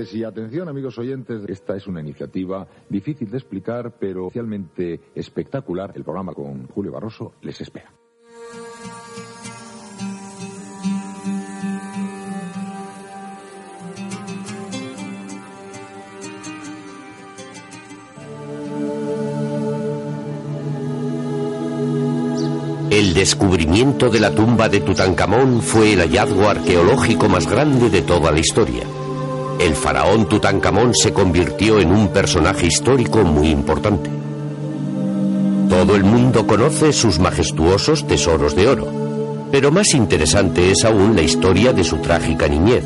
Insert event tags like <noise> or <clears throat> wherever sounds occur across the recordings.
Y atención, amigos oyentes, esta es una iniciativa difícil de explicar, pero especialmente espectacular. El programa con Julio Barroso les espera. El descubrimiento de la tumba de Tutankamón fue el hallazgo arqueológico más grande de toda la historia. El faraón Tutankamón se convirtió en un personaje histórico muy importante. Todo el mundo conoce sus majestuosos tesoros de oro, pero más interesante es aún la historia de su trágica niñez,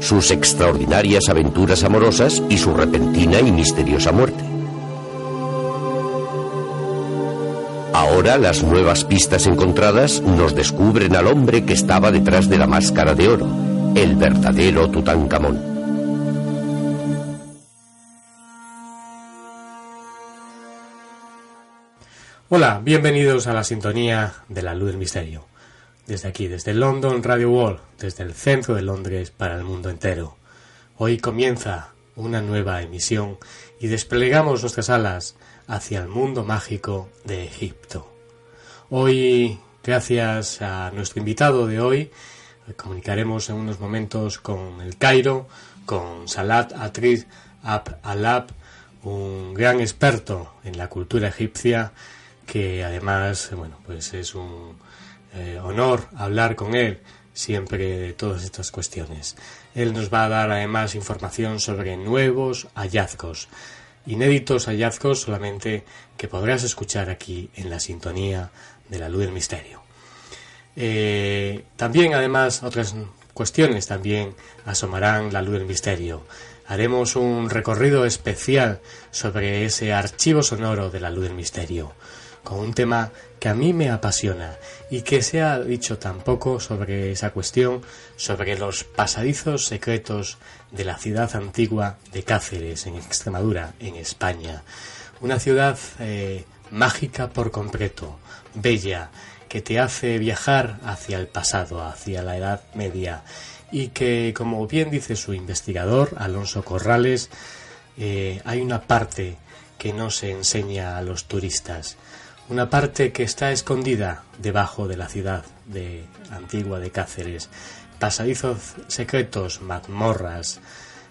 sus extraordinarias aventuras amorosas y su repentina y misteriosa muerte. Ahora las nuevas pistas encontradas nos descubren al hombre que estaba detrás de la máscara de oro, el verdadero Tutankamón. Hola, bienvenidos a la sintonía de la luz del misterio. Desde aquí, desde London Radio World, desde el centro de Londres para el mundo entero. Hoy comienza una nueva emisión y desplegamos nuestras alas hacia el mundo mágico de Egipto. Hoy, gracias a nuestro invitado de hoy, comunicaremos en unos momentos con el Cairo, con Salat Atriz Ab Alab, un gran experto en la cultura egipcia, que además, bueno, pues es un eh, honor hablar con él siempre de todas estas cuestiones. Él nos va a dar además información sobre nuevos hallazgos inéditos hallazgos solamente que podrás escuchar aquí en la sintonía de la luz del misterio. Eh, también, además, otras cuestiones también asomarán la luz del misterio. Haremos un recorrido especial sobre ese archivo sonoro de la luz del misterio con un tema que a mí me apasiona y que se ha dicho tan poco sobre esa cuestión, sobre los pasadizos secretos de la ciudad antigua de Cáceres, en Extremadura, en España. Una ciudad eh, mágica por completo, bella, que te hace viajar hacia el pasado, hacia la Edad Media, y que, como bien dice su investigador, Alonso Corrales, eh, hay una parte que no se enseña a los turistas una parte que está escondida debajo de la ciudad de antigua de Cáceres, pasadizos secretos, mazmorras,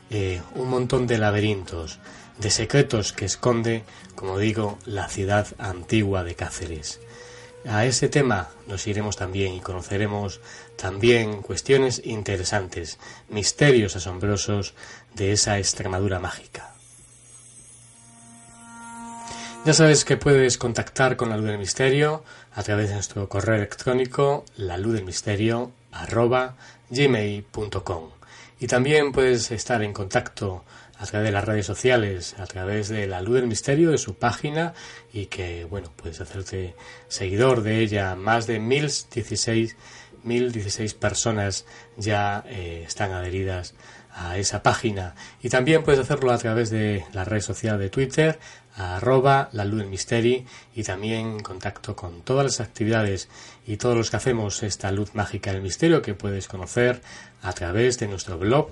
eh, un montón de laberintos, de secretos que esconde, como digo, la ciudad antigua de Cáceres. A ese tema nos iremos también y conoceremos también cuestiones interesantes, misterios asombrosos de esa Extremadura mágica. Ya sabes que puedes contactar con la luz del misterio a través de nuestro correo electrónico gmail.com y también puedes estar en contacto a través de las redes sociales, a través de la luz del misterio de su página y que bueno puedes hacerte seguidor de ella. Más de 1016 1016 personas ya eh, están adheridas a esa página. Y también puedes hacerlo a través de la red social de Twitter arroba la luz del misteri y también en contacto con todas las actividades y todos los que hacemos esta luz mágica del misterio que puedes conocer a través de nuestro blog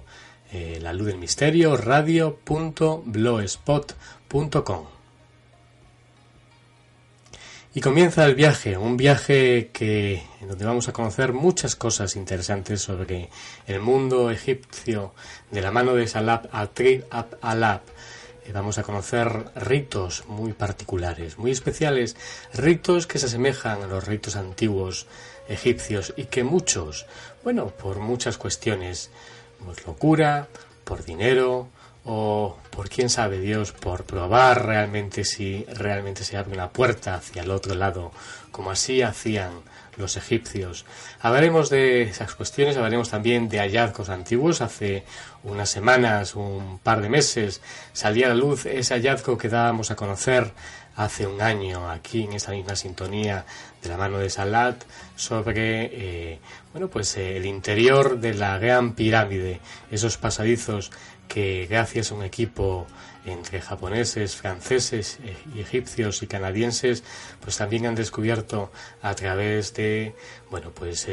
eh, la luz del misterio radio.blogspot.com y comienza el viaje, un viaje que en donde vamos a conocer muchas cosas interesantes sobre el mundo egipcio de la mano de Salab Atrib Ab Alab, eh, vamos a conocer ritos muy particulares, muy especiales, ritos que se asemejan a los ritos antiguos egipcios y que muchos, bueno, por muchas cuestiones, pues locura, por dinero o por quién sabe Dios, por probar realmente si realmente se abre una puerta hacia el otro lado, como así hacían los egipcios. Hablaremos de esas cuestiones, hablaremos también de hallazgos antiguos. Hace unas semanas, un par de meses, salía a la luz ese hallazgo que dábamos a conocer hace un año aquí en esta misma sintonía de la mano de Salat sobre eh, bueno pues eh, el interior de la gran pirámide, esos pasadizos que gracias a un equipo entre japoneses, franceses, eh, egipcios y canadienses, pues también han descubierto a través de, bueno, pues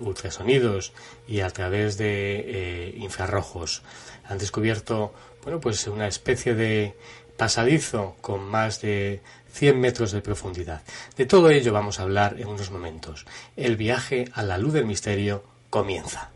ultrasonidos y a través de infrarrojos, han descubierto, bueno, pues una especie de pasadizo con más de 100 metros de profundidad. De todo ello vamos a hablar en unos momentos. El viaje a la luz del misterio comienza.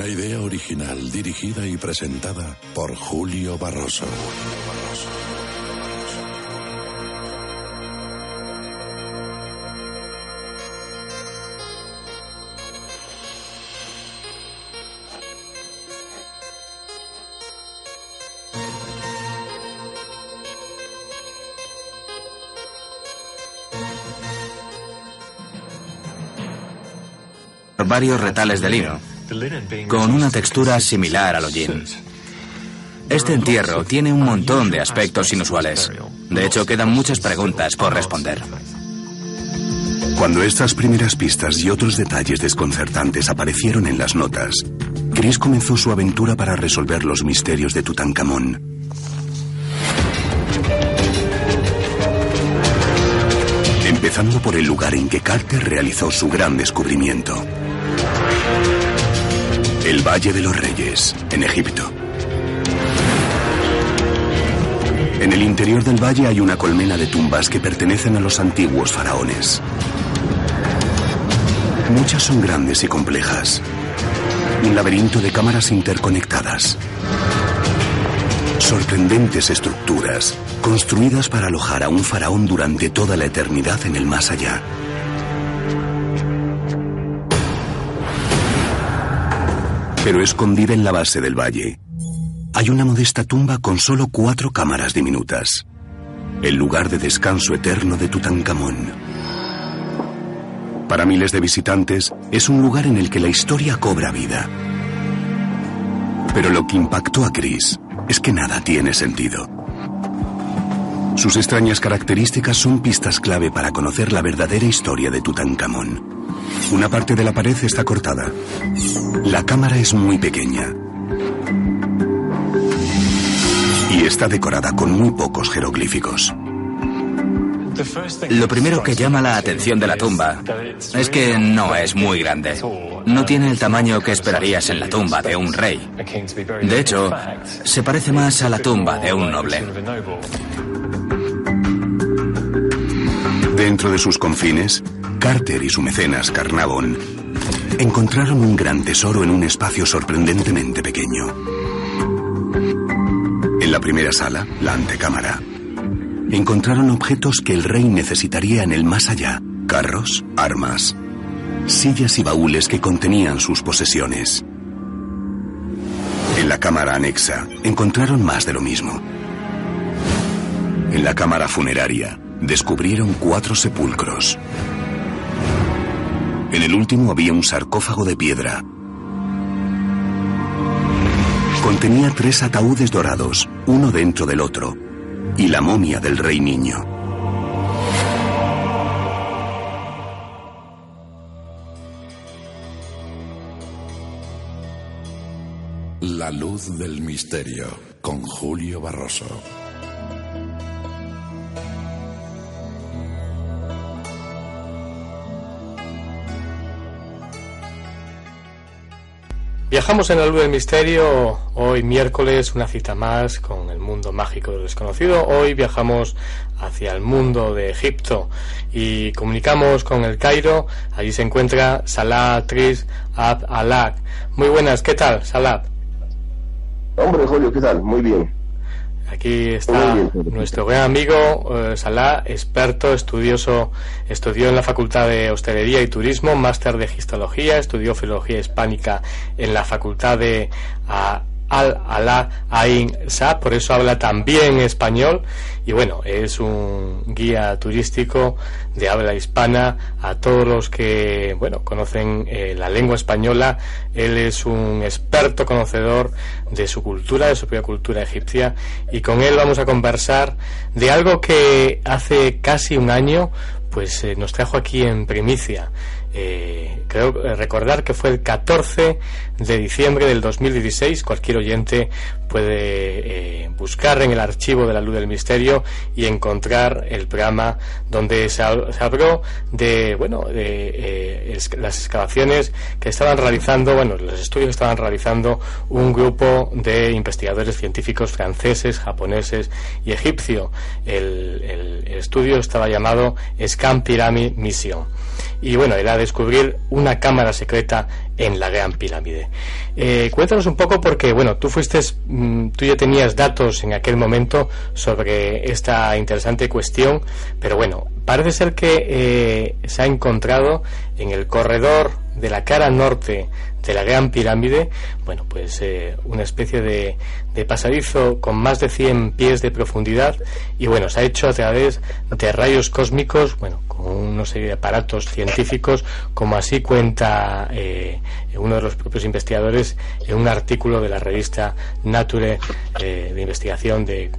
Una idea original dirigida y presentada por Julio Barroso. varios retales de lino, con una textura similar al hollín. Este entierro tiene un montón de aspectos inusuales. De hecho, quedan muchas preguntas por responder. Cuando estas primeras pistas y otros detalles desconcertantes aparecieron en las notas, Chris comenzó su aventura para resolver los misterios de Tutankamón. Empezando por el lugar en que Carter realizó su gran descubrimiento. El Valle de los Reyes, en Egipto. En el interior del valle hay una colmena de tumbas que pertenecen a los antiguos faraones. Muchas son grandes y complejas. Un laberinto de cámaras interconectadas. Sorprendentes estructuras, construidas para alojar a un faraón durante toda la eternidad en el más allá. Pero escondida en la base del valle, hay una modesta tumba con solo cuatro cámaras diminutas. El lugar de descanso eterno de Tutankamón. Para miles de visitantes, es un lugar en el que la historia cobra vida. Pero lo que impactó a Chris es que nada tiene sentido. Sus extrañas características son pistas clave para conocer la verdadera historia de Tutankamón. Una parte de la pared está cortada. La cámara es muy pequeña. Y está decorada con muy pocos jeroglíficos. Lo primero que llama la atención de la tumba es que no es muy grande. No tiene el tamaño que esperarías en la tumba de un rey. De hecho, se parece más a la tumba de un noble. Dentro de sus confines, Carter y su mecenas Carnavon encontraron un gran tesoro en un espacio sorprendentemente pequeño. En la primera sala, la antecámara, encontraron objetos que el rey necesitaría en el más allá. Carros, armas, sillas y baúles que contenían sus posesiones. En la cámara anexa encontraron más de lo mismo. En la cámara funeraria descubrieron cuatro sepulcros. En el último había un sarcófago de piedra. Contenía tres ataúdes dorados, uno dentro del otro, y la momia del rey niño. La luz del misterio con Julio Barroso. Viajamos en la luz del misterio, hoy miércoles una cita más con el mundo mágico del desconocido. Hoy viajamos hacia el mundo de Egipto y comunicamos con el Cairo. Allí se encuentra Salah Tris Ab Alak. Muy buenas, ¿qué tal, Salah? Hombre, Julio, ¿qué tal? Muy bien. Aquí está nuestro gran amigo eh, Salah, experto, estudioso, estudió en la Facultad de Hostelería y Turismo, máster de Histología, estudió Filología Hispánica en la Facultad de al-Alá Ain Sa, por eso habla también español. Y bueno, es un guía turístico de habla hispana. A todos los que, bueno, conocen eh, la lengua española. Él es un experto conocedor de su cultura, de su propia cultura egipcia. Y con él vamos a conversar de algo que hace casi un año pues eh, nos trajo aquí en primicia. Eh, creo eh, recordar que fue el 14 de diciembre del 2016. Cualquier oyente puede eh, buscar en el archivo de la Luz del Misterio y encontrar el programa donde se, habló de bueno de las excavaciones que estaban realizando, bueno, los estudios que estaban realizando un grupo de investigadores científicos franceses, japoneses y egipcio. El, estudio estaba llamado Scam Pyramid Mission y bueno, era descubrir una cámara secreta en la Gran Pirámide. Eh, cuéntanos un poco porque, bueno, tú fuiste, mm, tú ya tenías datos en aquel momento sobre esta interesante cuestión, pero bueno, parece ser que eh, se ha encontrado en el corredor de la cara norte de la Gran Pirámide, bueno, pues eh, una especie de, pasadizo con más de 100 pies de profundidad y bueno, se ha hecho a través de rayos cósmicos, bueno, con una serie de aparatos científicos, como así cuenta eh, uno de los propios investigadores en un artículo de la revista Nature eh, de investigación de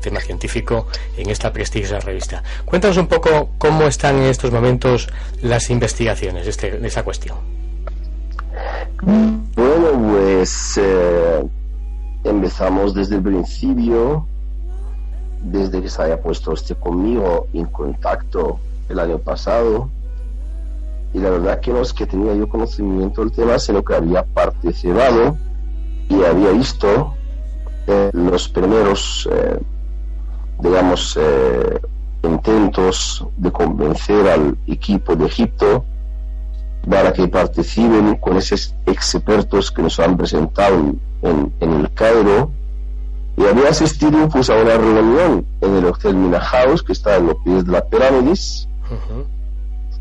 tema científico en esta prestigiosa revista. Cuéntanos un poco cómo están en estos momentos las investigaciones de, este, esa cuestión. Bueno, pues eh, empezamos desde el principio, desde que se haya puesto usted conmigo en contacto el año pasado. Y la verdad que no es que tenía yo conocimiento del tema, sino que había participado y había visto eh, los primeros, eh, digamos, intentos de convencer al equipo de Egipto para que participen con esos expertos que nos han presentado en, el Cairo. Y había asistido pues a una reunión en el Hotel Mina House que está en los pies de la pirámides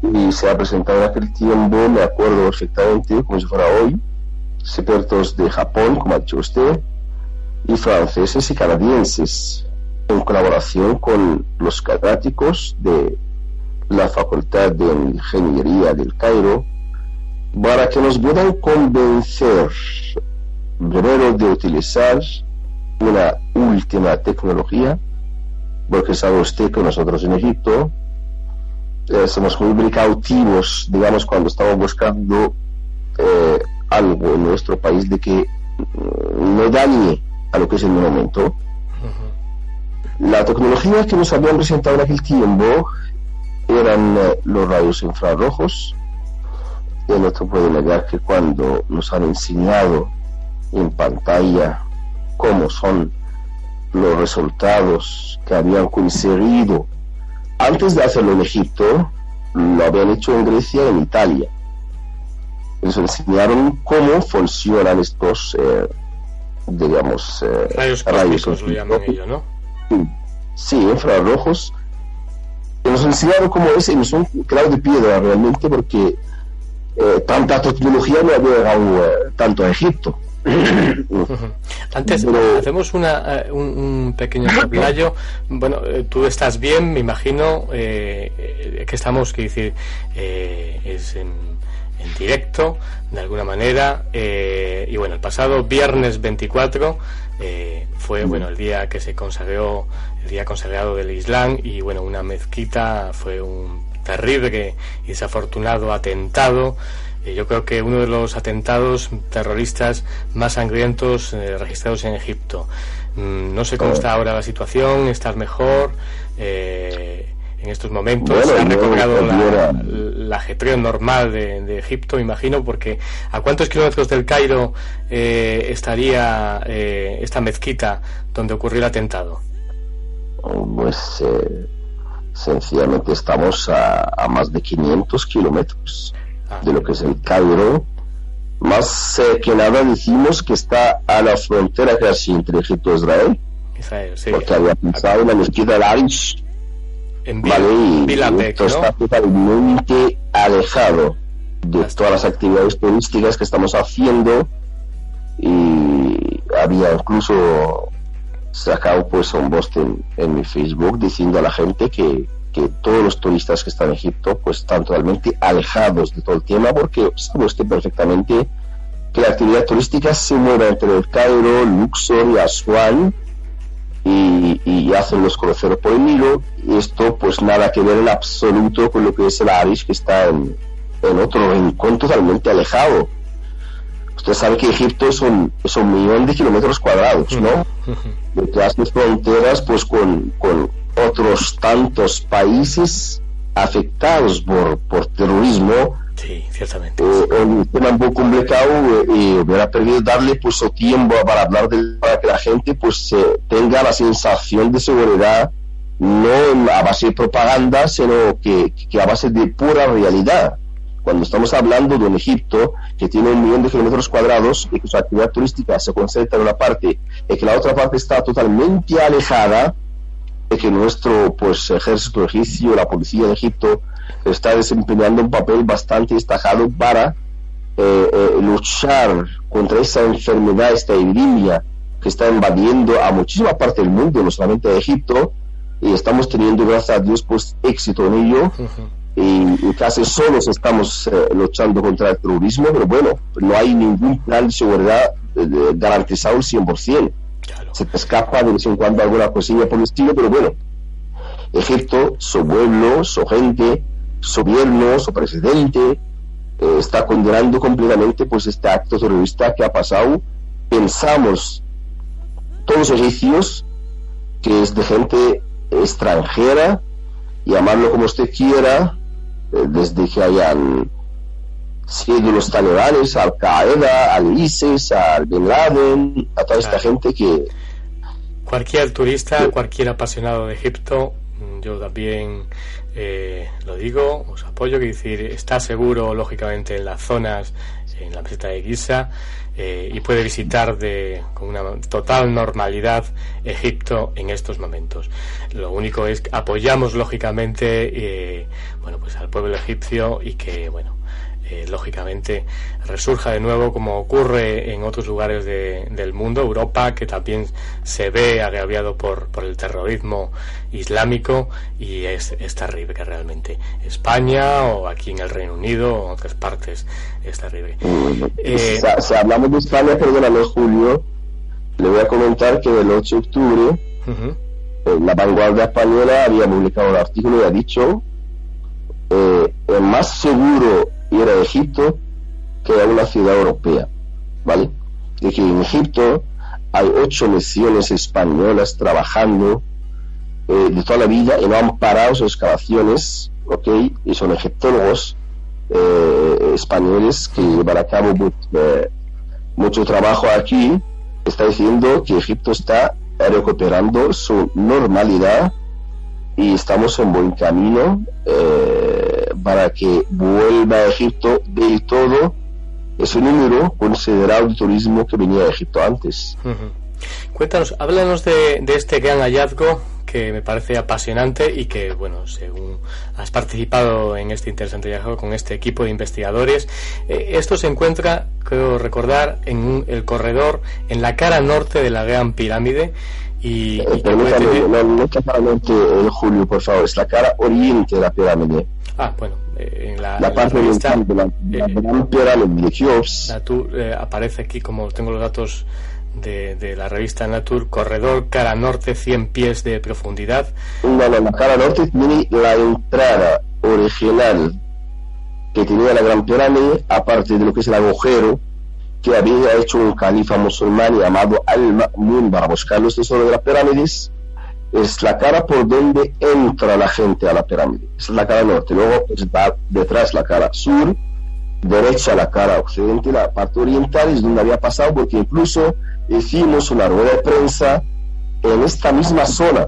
y se ha presentado en aquel tiempo, me acuerdo perfectamente como si fuera hoy, expertos de Japón, como ha dicho usted, y franceses y canadienses en colaboración con los catedráticos de la Facultad de Ingeniería del Cairo para que nos puedan convencer primero de utilizar una última tecnología, porque sabe usted que nosotros en Egipto eh, somos muy precautivos, digamos, cuando estamos buscando eh, algo en nuestro país de que mm, no dañe a lo que es el momento. La tecnología que nos habían presentado en aquel tiempo eran eh, los rayos infrarrojos, el otro puede negar que cuando nos han enseñado en pantalla cómo son los resultados que habían conseguido antes de hacerlo en Egipto, lo habían hecho en Grecia y en Italia. Les enseñaron cómo funcionan estos, eh, digamos, eh, rayos cósmicos, lo llaman ellos, ¿no? Sí, infrarrojos. Nos enseñaron cómo es, y son claro de piedra realmente, porque eh, tanta tecnología no había llegado tanto a Egipto. Antes hacemos una, eh, un, pequeño playo. Bueno, tú estás bien, me imagino que estamos, que decir, es en, en, directo de alguna manera. y bueno, el pasado viernes 24 fue bueno el día que se consagró, el día consagrado del Islam y bueno, una mezquita fue un terrible y desafortunado atentado yo creo que uno de los atentados terroristas más sangrientos registrados en Egipto. Mm, no sé cómo está ahora la situación, ¿estás mejor? Eh, en estos momentos se ha recobrado la, la, ajetreo normal de, Egipto, imagino, porque ¿a cuántos kilómetros del Cairo eh, estaría eh, esta mezquita donde ocurrió el atentado? Pues sencillamente estamos a, más de 500 kilómetros ah. De lo que es el Cairo. Más que nada decimos que está a la frontera casi entre Egipto e Israel. Israel sí. Porque había pensado en la mezquita del Arish en vale, está totalmente alejado de todas las actividades turísticas que estamos haciendo y había incluso sacado pues un post en, mi Facebook diciendo a la gente que, que, todos los turistas que están en Egipto pues están totalmente alejados de todo el tema porque sabe usted perfectamente que la actividad turística se mueve entre el Cairo, Luxor y Aswan y, hacen los cruceros por el Nilo. Y esto, pues nada que ver en absoluto con lo que es el Arish, que está en, otro rincón totalmente alejado. Usted sabe que Egipto es un, es un millón de kilómetros cuadrados, ¿no? que hace fronteras, pues con, con otros tantos países afectados por, por terrorismo Sí, ciertamente. Eh, un tema un poco complicado eh, y hubiera perdido darle pues tiempo para hablar de, para que la gente pues tenga la sensación de seguridad no a base de propaganda sino que, que a base de pura realidad cuando estamos hablando de un Egipto que tiene un millón de kilómetros cuadrados y que su actividad turística se concentra en una parte y que la otra parte está totalmente alejada de que nuestro pues ejército egipcio, la policía de Egipto está desempeñando un papel bastante destacado para eh, eh, luchar contra esa enfermedad, esta epidemia que está invadiendo a muchísima parte del mundo, no solamente a Egipto, y estamos teniendo, gracias a Dios, pues éxito en ello. Y, casi solos estamos eh, luchando contra el terrorismo, pero bueno, no hay ningún plan de seguridad garantizado al 100%. Se te escapa de vez en cuando alguna cosilla por el estilo, pero bueno, Egipto, su pueblo, su gente, su gobierno, su presidente, eh, está condenando completamente pues este acto terrorista que ha pasado. Pensamos todos los egipcios que es de gente extranjera, llamarlo como usted quiera, eh, desde que hayan sido los talibanes, al Qaeda, al ISIS, al Bin Laden, a toda esta gente que... Cualquier turista, cualquier apasionado de Egipto, yo también eh, lo digo, os apoyo, que decir, está seguro, lógicamente, en las zonas, en la meseta de Giza, eh, y puede visitar de, con una total normalidad Egipto en estos momentos. Lo único es que apoyamos, lógicamente, eh, bueno, pues al pueblo egipcio y que, bueno, eh, lógicamente resurja de nuevo como ocurre en otros lugares del mundo, Europa, que también se ve agraviado por, por el terrorismo islámico y es, terrible que realmente. España o aquí en el Reino Unido o en otras partes es terrible. Eh, si, hablamos de España, perdóname Julio, le voy a comentar que el 8 de octubre eh, la vanguardia española había publicado un artículo y ha dicho el más seguro ir a Egipto que a una ciudad europea, ¿vale? De que en Egipto hay ocho misiones españolas trabajando eh, de toda la vida y no han parado sus excavaciones, ¿ok? Y son egiptólogos eh, españoles que llevan a cabo eh, mucho trabajo aquí. Está diciendo que Egipto está recuperando su normalidad y estamos en buen camino eh, para que vuelva a Egipto del todo ese número considerado de turismo que venía de Egipto antes. Cuéntanos, háblanos de, este gran hallazgo que me parece apasionante y que, bueno, según has participado en este interesante hallazgo con este equipo de investigadores, eh, esto se encuentra, creo recordar, en el corredor, en la cara norte de la Gran Pirámide, y, eh, permítame, no, no es el Julio, por favor, es la cara oriente de la pirámide. Ah, bueno, eh, en la, la parte oriental de la, la, eh, Cheops. Natur eh, aparece aquí, como tengo los datos de, de, la revista Natur, corredor cara norte, 100 pies de profundidad. No, no, la cara norte tiene la entrada original que tenía la Gran Pirámide, aparte de lo que es el agujero que había hecho un califa musulmán llamado Al-Ma'mun para buscar los tesoros de las pirámides, es la cara por donde entra la gente a la pirámide. Es la cara norte. Luego está detrás la cara sur, derecha la cara occidente, la parte oriental es donde había pasado, porque incluso hicimos una rueda de prensa en esta misma zona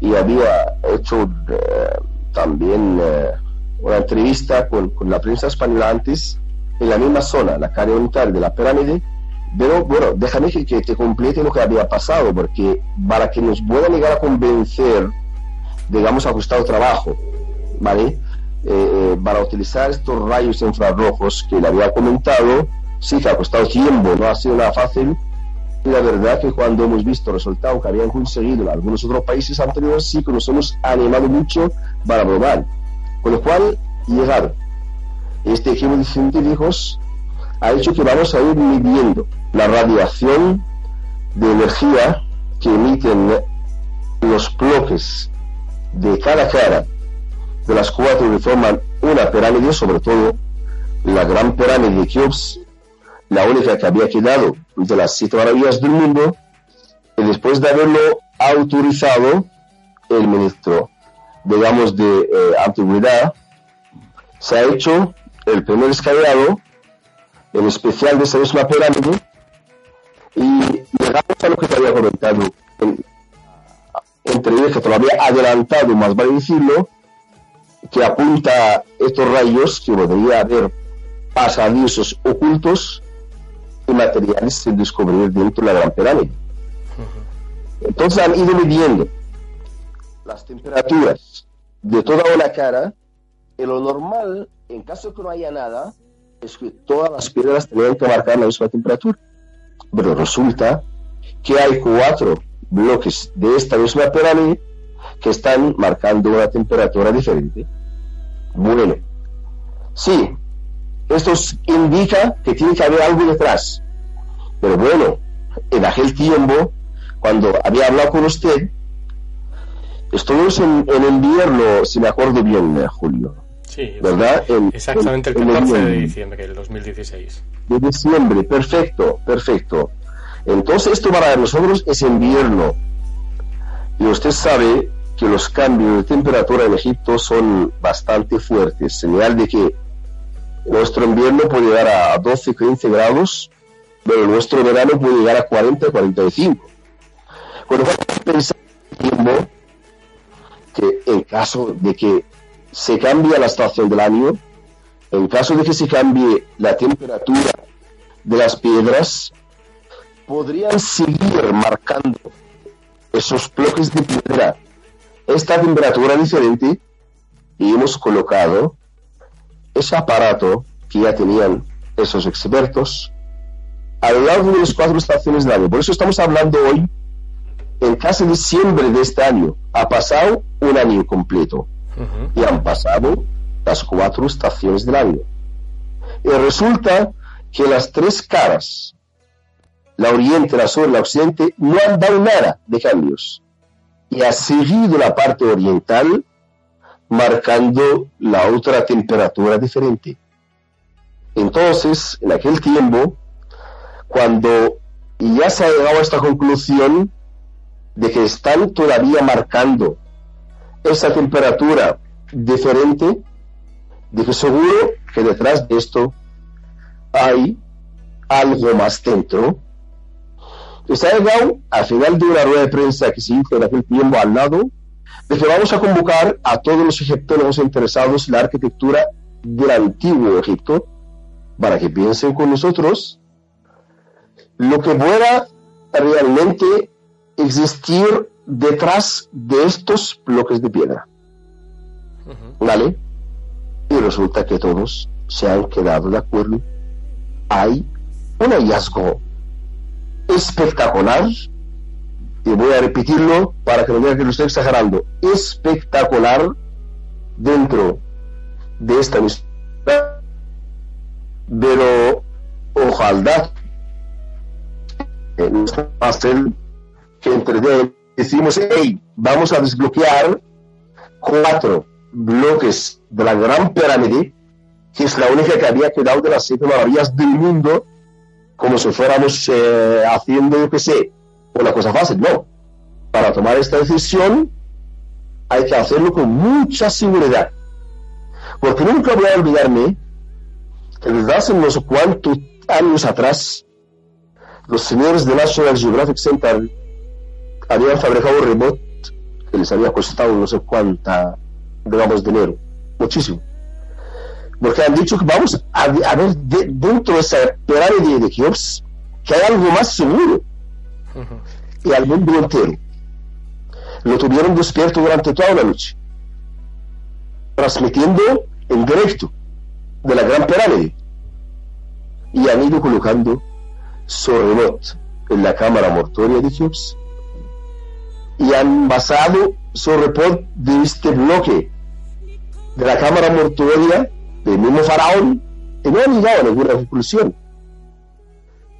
y había hecho eh, también eh, una entrevista con, con, la prensa española antes en la misma zona, la cara oriental de la pirámide. Pero bueno, déjame que, te complete lo que había pasado, porque para que nos pueda llegar a convencer, digamos, ha costado trabajo, ¿vale? Eh, para utilizar estos rayos infrarrojos que le había comentado, sí que ha costado tiempo, no ha sido nada fácil, la verdad que cuando hemos visto el resultado que habían conseguido en algunos otros países anteriores, sí que nos hemos animado mucho para probar. Con lo cual, llegar este equipo de científicos ha hecho que vamos a ir midiendo la radiación de energía que emiten los bloques de cada cara de las cuatro que forman una pirámide, sobre todo la gran pirámide de Keops, la única que había quedado de las siete maravillas del mundo, y después de haberlo autorizado el ministro, digamos, de eh, antigüedad, se ha hecho el primer escalado, en especial de esa misma pirámide, y llegamos a lo que te había comentado en, entre ellos, que todavía adelantado, más vale decirlo, que apunta estos rayos que podría haber pasadizos ocultos y materiales sin descubrir dentro de la gran pirámide. Entonces han ido midiendo las temperaturas de toda una cara y lo normal, en caso de que no haya nada, todas las piedras tenían que marcar la misma temperatura. Pero resulta que hay cuatro bloques de esta misma pirámide que están marcando una temperatura diferente. Bueno, sí, esto indica que tiene que haber algo detrás. Pero bueno, en aquel tiempo, cuando había hablado con usted, estuvimos en, en invierno, si me acuerdo bien, eh, Julio. Sí, ¿verdad? exactamente el 14 de diciembre del 2016. De diciembre, perfecto, perfecto. Entonces esto para nosotros es invierno. Y usted sabe que los cambios de temperatura en Egipto son bastante fuertes, señal de que nuestro invierno puede llegar a 12, 15 grados, pero nuestro verano puede llegar a 40, 45. Bueno, pensar tiempo que en caso de que se cambie la estación del año, en caso de que se cambie la temperatura de las piedras, podrían seguir marcando esos bloques de piedra esta temperatura diferente y hemos colocado ese aparato que ya tenían esos expertos a lo largo de las cuatro estaciones del año. Por eso estamos hablando hoy en casi diciembre de este año. Ha pasado un año completo y han pasado las cuatro estaciones del año. Y resulta que las tres caras, la oriente, la sur, la occidente, no han dado nada de cambios. Y ha seguido la parte oriental marcando la otra temperatura diferente. Entonces, en aquel tiempo, cuando ya se ha llegado a esta conclusión de que están todavía marcando esa temperatura diferente, que seguro que detrás de esto hay algo más dentro. Ha llegado al final de una rueda de prensa que se hizo en aquel tiempo al lado de que vamos a convocar a todos los egiptólogos interesados en la arquitectura del antiguo Egipto para que piensen con nosotros lo que pueda realmente existir detrás de estos bloques de piedra. ¿Vale? Y resulta que todos se han quedado de acuerdo. Hay un hallazgo espectacular y voy a repetirlo para que no vean que lo estoy exagerando, espectacular dentro de esta misión. Pero ojalá no es fácil que entre decimos, hey, vamos a desbloquear cuatro bloques de la gran pirámide que es la única que había quedado de las siete maravillas del mundo, como si fuéramos eh, haciendo, yo qué sé, una cosa fácil. No. Para tomar esta decisión hay que hacerlo con mucha seguridad. Porque nunca voy a olvidarme que desde hace unos cuantos años atrás, los señores de National Geographic Center habían fabricado un robot que les había costado no sé cuánta, digamos, dinero. Muchísimo. Porque han dicho que vamos a, ver dentro de esa pirámide de Keops que hay algo más seguro. Y al mundo entero. Lo tuvieron despierto durante toda la noche. Transmitiendo en directo de la Gran Pirámide. Y han ido colocando su robot en la cámara mortuoria de Keops y han basado su report de este bloque de la cámara mortuoria del mismo faraón y no han llegado a ninguna conclusión.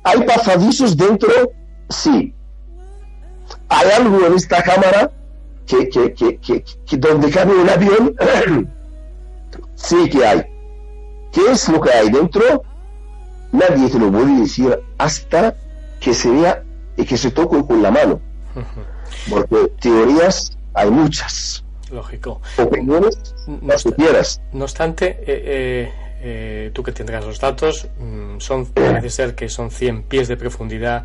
¿Hay pasadizos dentro? Sí. ¿Hay algo en esta cámara que, que, que, que donde cabe un avión? <clears throat> sí que hay. ¿Qué es lo que hay dentro? Nadie te lo puede decir hasta que se vea y que se toque con la mano. <laughs> Porque teorías hay muchas. Lógico. Opiniones, no, quieras. No obstante, eh, eh, eh, tú que tendrás los datos, mm, son parece ser que son 100 pies de profundidad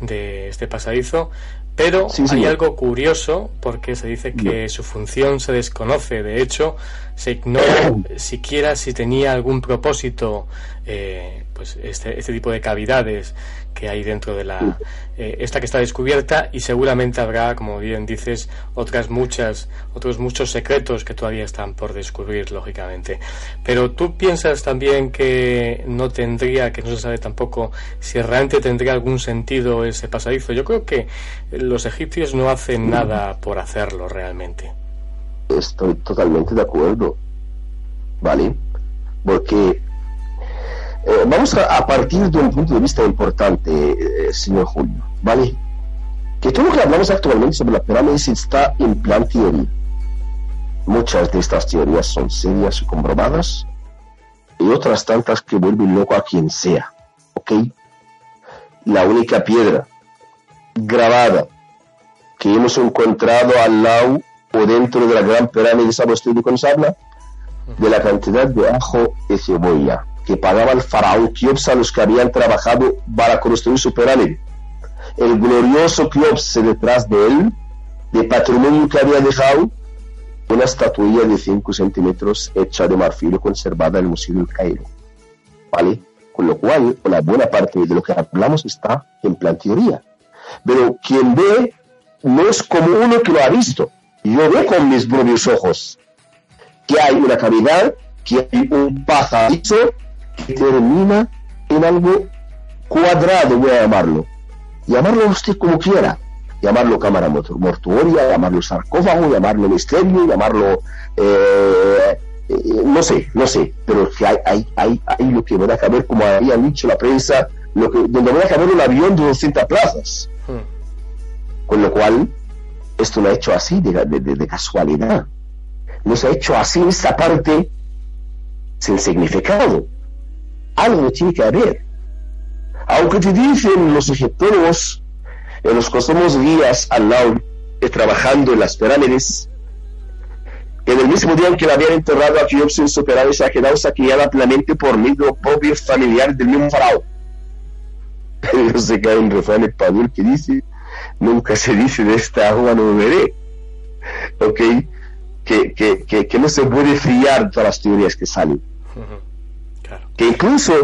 de este pasadizo, pero hay algo curioso porque se dice que su función se desconoce. De hecho, se ignora <coughs> siquiera si tenía algún propósito eh, pues este, este tipo de cavidades que hay dentro de la eh, esta que está descubierta y seguramente habrá como bien dices otras muchas otros muchos secretos que todavía están por descubrir lógicamente. Pero tú piensas también que no tendría que no se sabe tampoco si realmente tendría algún sentido ese pasadizo. Yo creo que los egipcios no hacen nada por hacerlo realmente estoy totalmente de acuerdo vale porque eh, vamos a, partir de un punto de vista importante, eh, señor Julio, ¿vale? Que todo lo que hablamos actualmente sobre la pirámides está en plan teoría. Muchas de estas teorías son serias y comprobadas, y otras tantas que vuelven loco a quien sea, ¿ok? La única piedra grabada que hemos encontrado al lado o dentro de la gran pirámide de Sabostedo con habla de la cantidad de ajo y cebolla que pagaba el faraón Keops a los que habían trabajado para construir su pirámide. El glorioso Keops detrás de él, de patrimonio que había dejado, una estatuilla de 5 centímetros hecha de marfil conservada en el Museo del Cairo. ¿Vale? Con lo cual, una buena parte de lo que hablamos está en plan teoría. Pero quien ve no es como uno que lo ha visto. Yo veo con mis propios ojos que hay una cavidad, que hay un pasadizo termina en algo cuadrado, voy a llamarlo. Llamarlo usted como quiera. Llamarlo cámara mortuoria, llamarlo sarcófago, llamarlo misterio, llamarlo... Eh, eh, no sé, no sé, pero que hay, hay, hay, hay lo que va a caber, como había dicho la prensa, lo que, donde va a caber un avión de 200 plazas. Hmm. Con lo cual, esto lo ha hecho así de, de, de, casualidad. No se ha hecho así esa parte sin significado algo tiene que haber. Aunque te dicen los egiptólogos, en los somos guías al lado, trabajando en las pirámides, en el mismo día en que la habían enterrado a Keops en su pirámide se ha quedado saqueada plenamente por medio propio familiar del mismo faraón. <laughs> No sé que hay un refrán español que dice, nunca se dice de esta agua no beberé. ¿Ok? Que, que, que, no se puede friar todas las teorías que salen que incluso,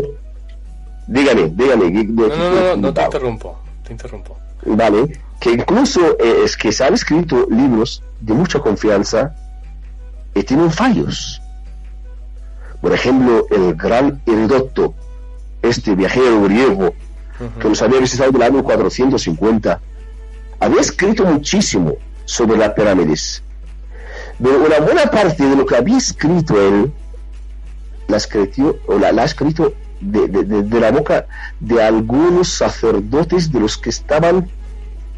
dígame, dígame. No, no, no, no, te interrumpo, te interrumpo. Vale, que incluso eh, es que se han escrito libros de mucha confianza y tienen fallos. Por ejemplo, el gran Herodoto, este viajero griego, que nos había visitado el año 450, había escrito muchísimo sobre las pirámides. Pero una buena parte de lo que había escrito él la escribió, o la, ha escrito de, de, la boca de algunos sacerdotes de los que estaban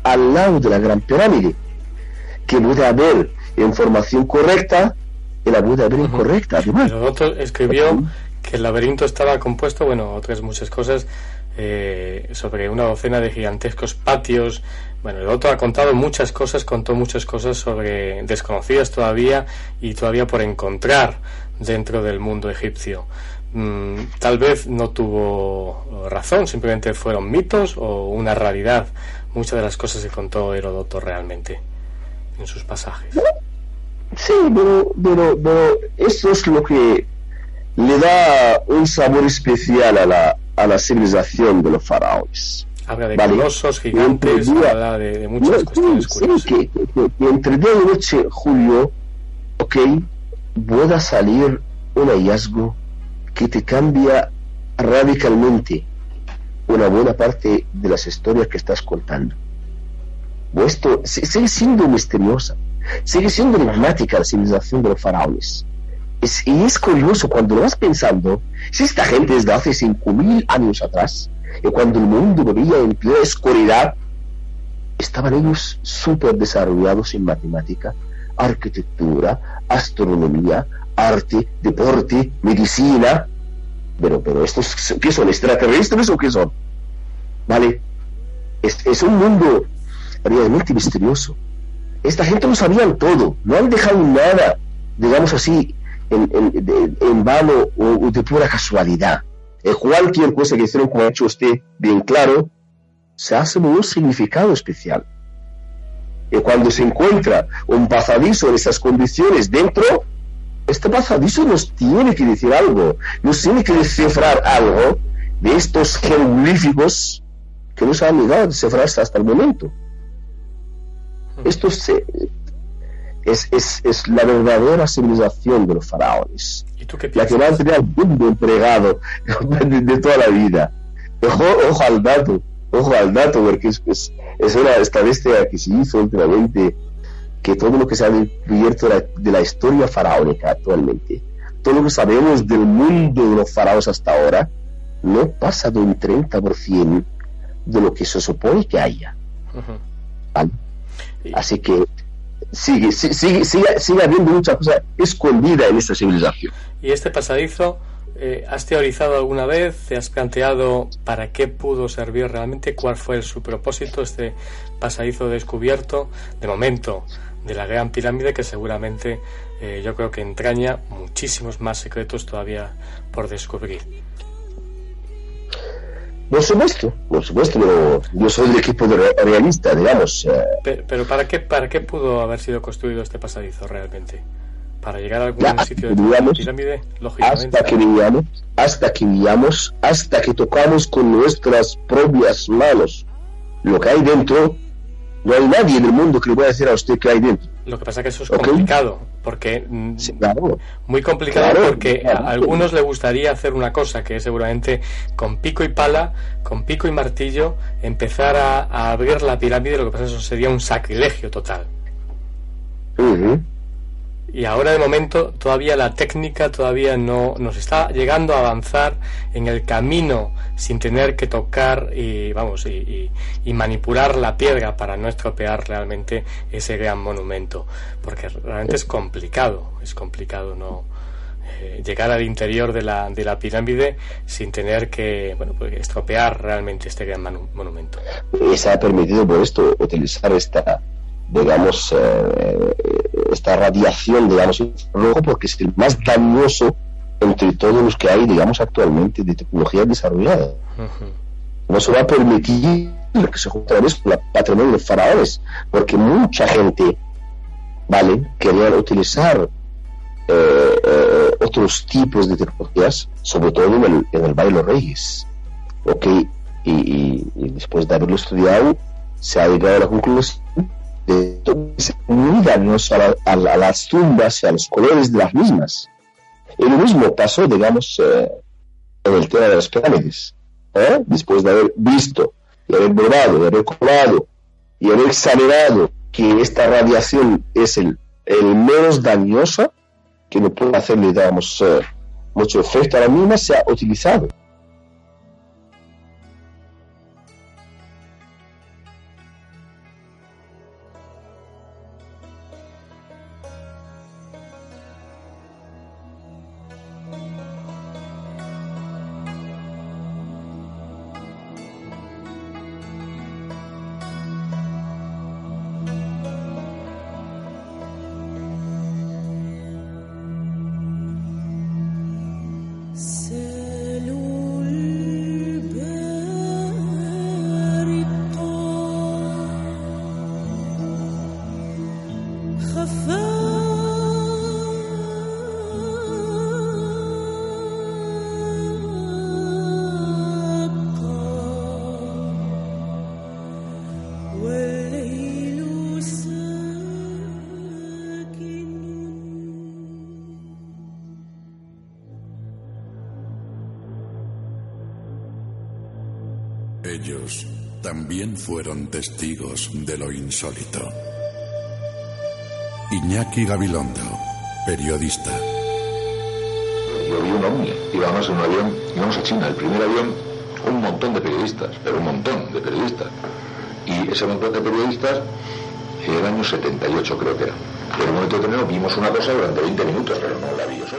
al lado de la Gran Pirámide, que puede haber información correcta y la puede haber incorrecta. Además. escribió que el laberinto estaba compuesto, bueno, otras muchas cosas, eh, sobre una docena de gigantescos patios. Bueno, el otro ha contado muchas cosas, contó muchas cosas sobre desconocidas todavía y todavía por encontrar dentro del mundo egipcio. Mm, tal vez no tuvo razón, simplemente fueron mitos o una realidad. Muchas de las cosas que contó Heródoto realmente en sus pasajes. Sí, pero, pero, pero eso es lo que le da un sabor especial a la, a la civilización de los faraones. Habla de colosos, gigantes, habla de, muchas cuestiones curiosas. que, entre día y noche, Julio, ok, pueda salir un hallazgo que te cambia radicalmente una buena parte de las historias que estás contando. Esto sigue siendo misteriosa, sigue siendo enigmática la civilización de los faraones. y es curioso cuando lo vas pensando, si esta gente desde hace 5.000 años atrás, y cuando el mundo vivía en plena oscuridad, estaban ellos súper desarrollados en matemática, arquitectura, astronomía, arte, deporte, medicina. Pero, pero estos, ¿qué son? ¿Extraterrestres o qué son? ¿Vale? Es, un mundo realmente misterioso. Esta gente lo sabían todo, no han dejado nada, digamos así, en vano o, de pura casualidad. Cualquier cosa que hicieron, ha hecho usted bien claro, se hace un significado especial. Y cuando se encuentra un pasadizo en esas condiciones dentro, este pasadizo nos tiene que decir algo, nos tiene que descifrar algo de estos jeroglíficos que nos han llegado a descifrarse hasta el momento. Esto es, es, es, la verdadera civilización de los faraones. la que va a tener al mundo entregado <laughs> de, toda la vida. Ojo, ojo, al dato, ojo al dato, porque es, es, es una estadística que se hizo últimamente que todo lo que se ha descubierto de la, historia faraónica actualmente, todo lo que sabemos del mundo de los faraones hasta ahora, no pasa de un 30% de lo que se supone que haya. Así que sigue, sigue, sigue, sigue habiendo mucha cosa escondida en esta civilización. ¿Y este pasadizo eh, has teorizado alguna vez? ¿Te has planteado para qué pudo servir realmente? ¿Cuál fue su propósito, este pasadizo descubierto? De momento, de la Gran Pirámide que seguramente eh, yo creo que entraña muchísimos más secretos todavía por descubrir. Por supuesto, por supuesto, pero yo soy del equipo de realista, digamos. Eh. Pero, ¿para, qué, ¿para qué pudo haber sido construido este pasadizo realmente? ¿Para llegar a algún sitio de la pirámide? Lógicamente. Hasta que veamos, hasta que veamos, hasta que tocamos con nuestras propias manos lo que hay dentro, no hay nadie en el mundo que le pueda decir a usted que hay dentro. Lo que pasa es que eso es complicado, porque mm, muy complicado porque a algunos le gustaría hacer una cosa que es seguramente con pico y pala, con pico y martillo, empezar a, abrir la pirámide. Lo que pasa es que eso sería un sacrilegio total. Y ahora de momento todavía la técnica todavía no nos está llegando a avanzar en el camino sin tener que tocar y vamos y, manipular la piedra para no estropear realmente ese gran monumento. Porque realmente es complicado es complicado no eh, llegar al interior de la, de la pirámide sin tener que bueno pues estropear realmente este gran monumento. Y se ha permitido por esto utilizar esta digamos, eh, esta radiación, digamos, rojo, porque es el más dañoso entre todos los que hay, digamos, actualmente de tecnología desarrollada. No se va a permitir que se junte con la patrimonio de los faraones, porque mucha gente, ¿vale?, quería utilizar eh, eh, otros tipos de tecnologías, sobre todo en el, en el Valle de los Reyes. ¿Ok? Y, y, y después de haberlo estudiado, se ha llegado a la conclusión se a, las tumbas y a los colores de las mismas. Y lo mismo pasó, digamos, eh, en el tema de las pirámides. ¿eh? Después de haber visto y haber probado, de haber colado y haber examinado que esta radiación es el, el menos dañoso, que no puede hacerle, digamos, eh, mucho efecto a la misma, se ha utilizado. Ellos también fueron testigos de lo insólito. Iñaki Gabilondo, periodista. Yo vi un ovni, íbamos en un avión, íbamos a China, el primer avión, un montón de periodistas, pero un montón de periodistas. Y ese montón de periodistas, en el año 78 creo que era. En un momento determinado vimos una cosa durante 20 minutos, pero no la vi yo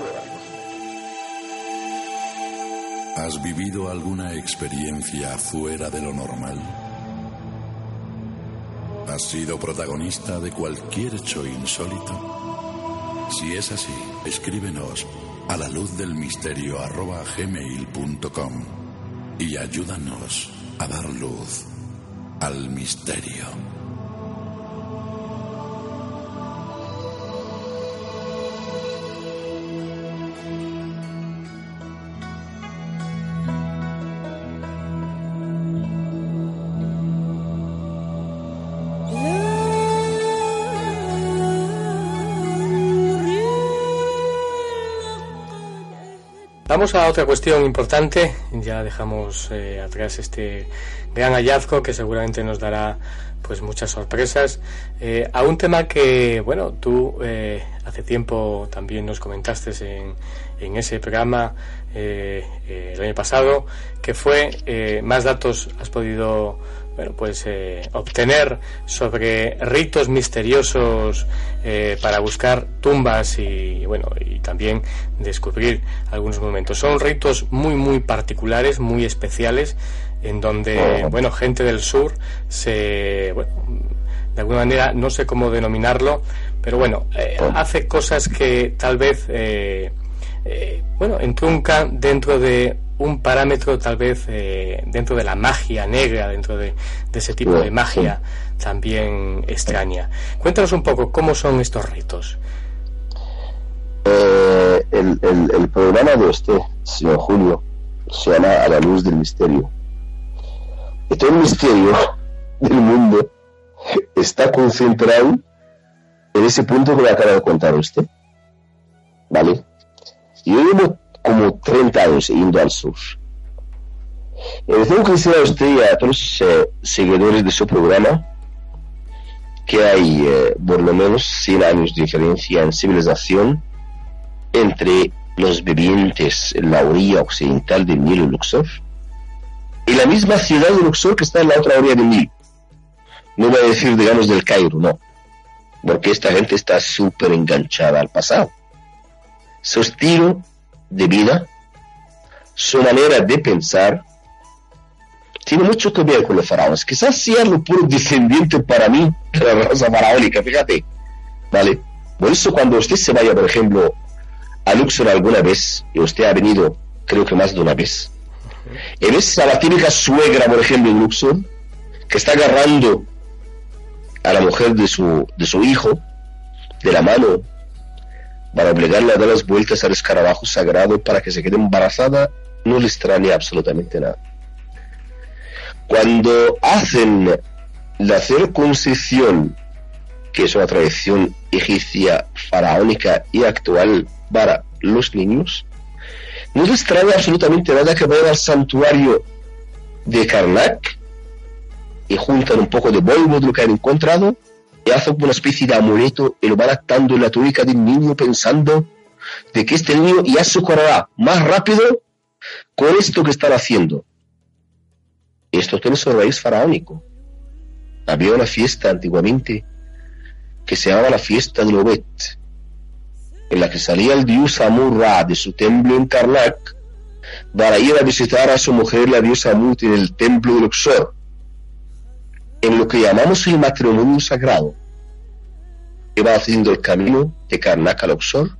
¿Has vivido alguna experiencia fuera de lo normal? ¿Has sido protagonista de cualquier hecho insólito? Si es así, escríbenos a la luz del misterio arroba gmail.com y ayúdanos a dar luz al misterio. Vamos a otra cuestión importante. Ya dejamos eh, atrás este gran hallazgo que seguramente nos dará pues muchas sorpresas. Eh, a un tema que, bueno, tú eh, hace tiempo también nos comentaste en, en ese programa eh, eh, el año pasado, que fue eh, más datos has podido bueno, pues eh, obtener sobre ritos misteriosos eh, para buscar tumbas y bueno y también descubrir algunos momentos. Son ritos muy muy particulares, muy especiales, en donde bueno gente del sur se bueno de alguna manera no sé cómo denominarlo, pero bueno eh, hace cosas que tal vez eh, bueno entruncan dentro de un parámetro tal vez eh, dentro de la magia negra, dentro de, de ese tipo de magia también extraña. Cuéntanos un poco cómo son estos ritos. Eh, el, el- el programa de usted, señor Julio, se llama A la luz del misterio. Y todo el misterio <laughs> del mundo está concentrado en ese punto que le acaba de contar usted. ¿Vale? Yo llevo como 30 años yendo al sur. Y le tengo que decir a usted y a todos los eh, seguidores de su programa que hay eh, por lo menos 100 años de diferencia en civilización entre los vivientes en la orilla occidental del Nilo y Luxor y la misma ciudad de Luxor que está en la otra orilla del Nilo. No voy a decir, digamos, del Cairo, no. Porque esta gente está súper enganchada al pasado. Su estilo de vida, su manera de pensar, tiene mucho que ver con los faraones. Quizás sea lo puro descendiente para mí de <laughs> la raza faraónica, fíjate. ¿Vale? Por eso cuando usted se vaya, por ejemplo, a Luxor alguna vez, y usted ha venido, creo que más de una vez, y ves a la típica suegra, por ejemplo, en Luxor, que está agarrando a la mujer de su, de su hijo de la mano para obligarla a dar las vueltas al escarabajo sagrado para que se quede embarazada, no le extraña absolutamente nada. Cuando hacen la circuncisión, que es una tradición egipcia, faraónica y actual para los niños, no les extraña absolutamente nada que vayan al santuario de Karnak y juntan un poco de polvo de lo que han encontrado y hacen una especie de amuleto y lo van atando en la túnica del niño pensando de que este niño ya se curará más rápido con esto que están haciendo. Esto tiene su raíz faraónico. Había una fiesta antiguamente que se llamaba la fiesta del Obet, en la que salía el dios Amur-Ra de su templo en Karnak para ir a visitar a su mujer, la diosa Mut, en el templo de Luxor, en lo que llamamos el matrimonio sagrado. Iba haciendo el camino de Karnak a Luxor,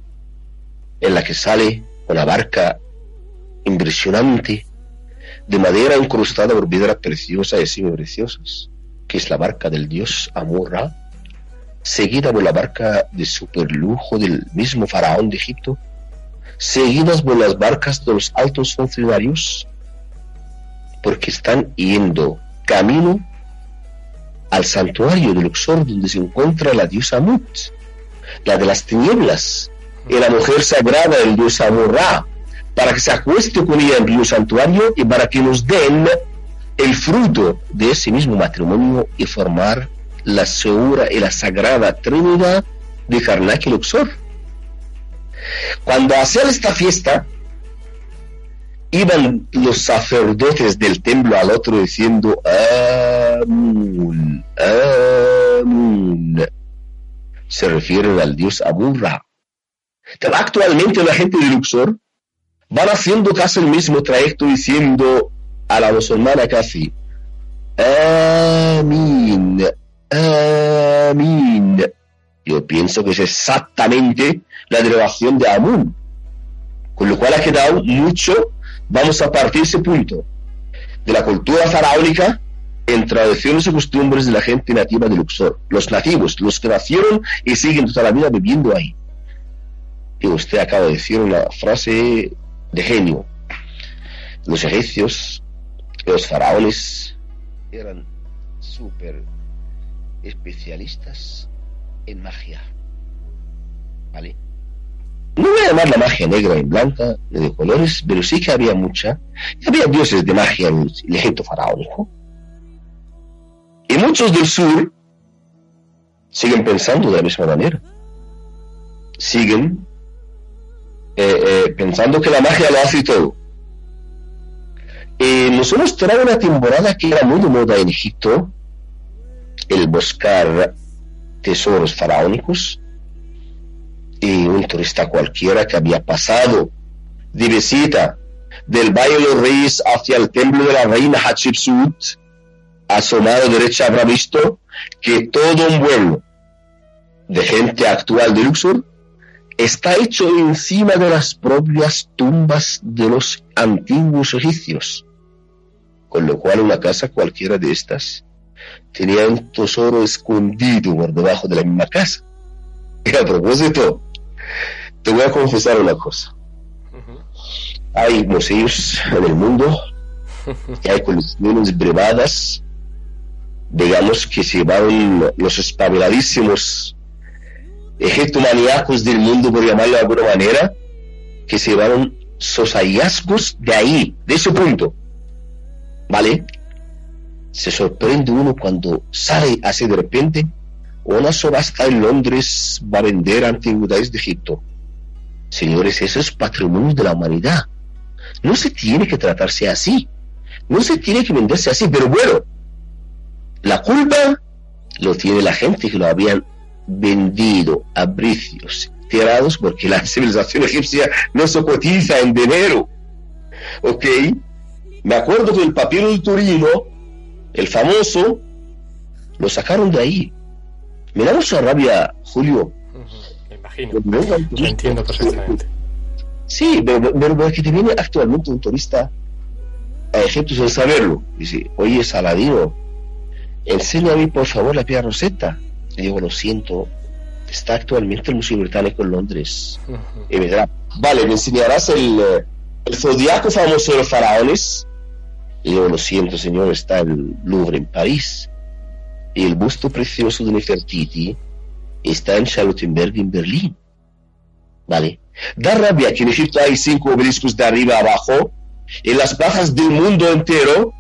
en la que sale una barca impresionante de madera incrustada por piedras preciosas y semipreciosas, que es la barca del dios Amur-Ra, seguida por la barca de superlujo del mismo faraón de Egipto, seguidas por las barcas de los altos funcionarios, porque están yendo camino al santuario de Luxor donde se encuentra la diosa Mut, la de las tinieblas, y la mujer sagrada del dios Amur-Ra, para que se acueste con ella en el santuario y para que nos den el fruto de ese mismo matrimonio y formar la segura y la sagrada trinidad de Karnak y Luxor. Cuando hacían esta fiesta, iban los sacerdotes del templo al otro diciendo Amun, Amun. Se refieren al dios Aburra. Actualmente la gente de Luxor van haciendo casi el mismo trayecto diciendo a la musulmana casi Amin, Amin. Yo pienso que es exactamente la derivación de Amun. Con lo cual ha quedado mucho, vamos a partir ese punto, de la cultura faraónica en tradiciones y costumbres de la gente nativa de Luxor, los nativos, los que nacieron y siguen toda la vida viviendo ahí. Y usted acaba de decir una frase de genio. Los egipcios, los faraones, eran súper especialistas en magia. ¿Vale? No voy a llamar la magia negra y blanca, de colores, pero sí que había mucha. Había dioses de magia en el Egipto faraónico. Y muchos del sur siguen pensando de la misma manera. Siguen eh, eh, pensando que la magia lo hace todo. Nos hemos traído una temporada que era muy de moda en Egipto, el buscar tesoros faraónicos, y un turista cualquiera que había pasado de visita del Valle de los Reyes hacia el templo de la reina Hatshepsut, a su mano derecha habrá visto que todo un vuelo de gente actual de Luxor está hecho encima de las propias tumbas de los antiguos egipcios. Con lo cual una casa cualquiera de estas tenía un tesoro escondido por debajo de la misma casa. Y a propósito, te voy a confesar una cosa. Hay museos en el mundo <laughs> y hay colecciones privadas, digamos que se llevaron los espabiladísimos egiptomaníacos del mundo, por llamarlo de alguna manera, que se llevaron sus hallazgos de ahí, de ese punto. ¿Vale? Se sorprende uno cuando sale así de repente una subasta en Londres va a vender antigüedades de Egipto. Señores, eso es patrimonio de la humanidad. No se tiene que tratarse así. No se tiene que venderse así. Pero bueno, la culpa lo tiene la gente que lo habían vendido a precios tirados porque la civilización egipcia no se cotiza en dinero. ¿Ok? Me acuerdo que el papiro de Turino, el famoso, lo sacaron de ahí. Me da mucha rabia, Julio. Me imagino. Lo entiendo perfectamente. Sí, pero, pero, que te viene actualmente un turista a Egipto sin saberlo. Dice, oye, Saladino, enséñame por favor la piedra Rosetta. Le digo, lo siento, está actualmente el Museo Británico en Londres. Y me dirá, vale, ¿me enseñarás el, el zodiaco famoso de los faraones? Y digo, lo siento, señor, está el Louvre en París el busto precioso de Nefertiti está en Charlottenberg, en Berlín. ¿Vale? Da rabia que en Egipto hay cinco obeliscos de arriba a abajo. En las plazas del mundo entero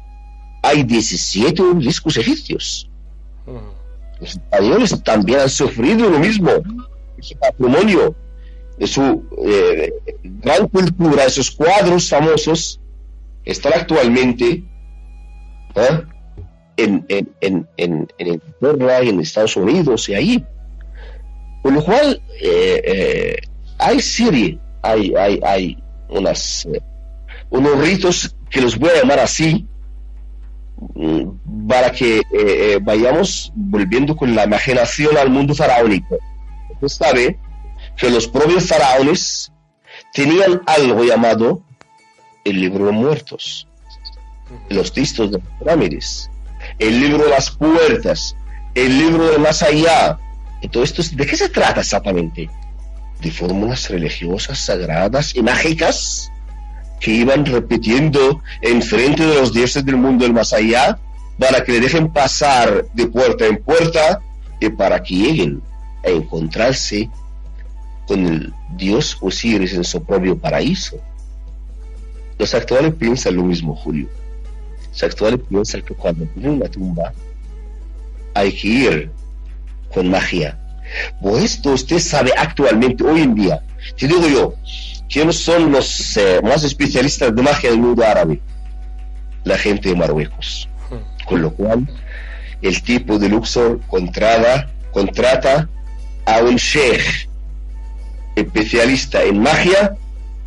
hay 17 obeliscos egipcios. Los españoles también han sufrido lo mismo. Ese patrimonio, su eh, gran cultura, esos cuadros famosos, están actualmente ¿eh? En, en, en, en, Inglaterra y en Estados Unidos y ahí. Con lo cual, eh, eh, hay serie, hay, hay, hay unas, eh, unos ritos que los voy a llamar así, mm, para que eh, vayamos volviendo con la imaginación al mundo faraónico. Usted sabe que los propios faraones tenían algo llamado el libro de muertos, los textos de las pirámides el libro de las puertas, el libro de más allá. Entonces, ¿de qué se trata exactamente? De fórmulas religiosas, sagradas y mágicas que iban repitiendo en frente de los dioses del mundo del más allá para que le dejen pasar de puerta en puerta y para que lleguen a encontrarse con el dios Osiris en su propio paraíso. Los actuales piensan lo mismo, Julio. Los actuales piensan que cuando tienen una tumba hay que ir con magia. Pues esto usted sabe actualmente, hoy en día. Te digo yo, ¿quiénes son los eh, más especialistas de magia del mundo árabe? La gente de Marruecos. Con lo cual, el tipo de Luxor contrata, contrata a un sheikh especialista en magia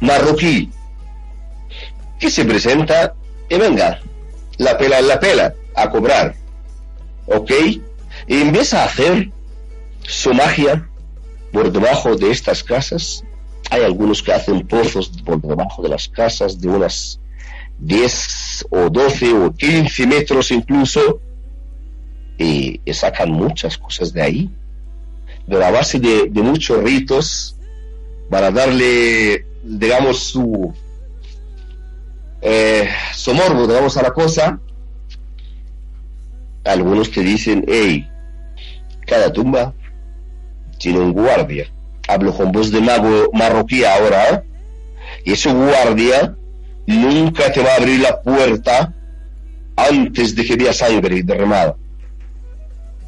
marroquí que se presenta y venga, la pela en la pela, a cobrar. ¿Ok? Y empieza a hacer su magia por debajo de estas casas. Hay algunos que hacen pozos por debajo de las casas de unas 10 o 12 o 15 metros incluso y, sacan muchas cosas de ahí. De la base de, de muchos ritos para darle, digamos, su, eh, su morbo, digamos, a la cosa. Algunos que dicen, hey, cada tumba tiene un guardia. Hablo con voz de mago marroquí ahora, ¿eh? Y ese guardia nunca te va a abrir la puerta antes de que vea sangre derramada.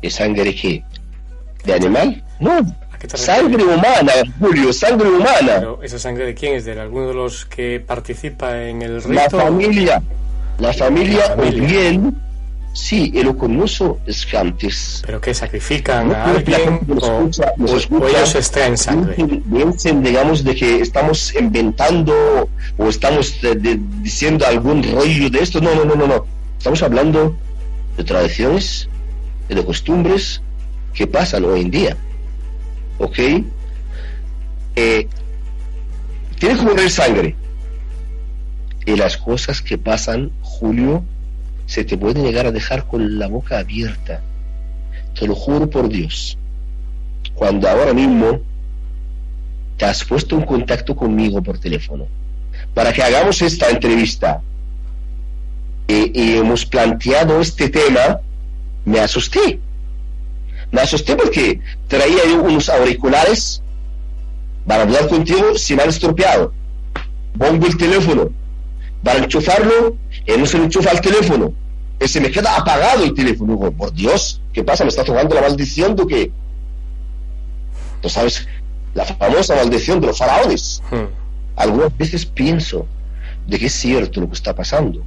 ¿De sangre qué? ¿De animal? No. Sangre humana, Julio, sangre humana. Pero ¿Esa sangre de quién es? ¿De alguno de los que participa en el rito? La familia. La familia, o bien Sí, el oconoso es antes. ¿Pero que sacrifican a alguien o, ellos extraen sangre? Piensen, digamos, de que estamos inventando o estamos diciendo algún rollo de esto. No, no, no, no, no. Estamos hablando de tradiciones, de costumbres que pasan hoy en día. ¿Ok? Eh, tiene que correr sangre. Y las cosas que pasan, Julio, se te puede llegar a dejar con la boca abierta. Te lo juro por Dios. Cuando ahora mismo te has puesto en contacto conmigo por teléfono para que hagamos esta entrevista y, hemos planteado este tema, me asusté. Me asusté porque traía yo unos auriculares para hablar contigo, se me han estropeado. Pongo el teléfono para enchufarlo y no se enchufa el teléfono. Y se me queda apagado el teléfono. por Dios, ¿qué pasa? ¿Me está tocando la maldición de que? Tú sabes, la famosa maldición de los faraones. Hmm. Algunas veces pienso de que es cierto lo que está pasando.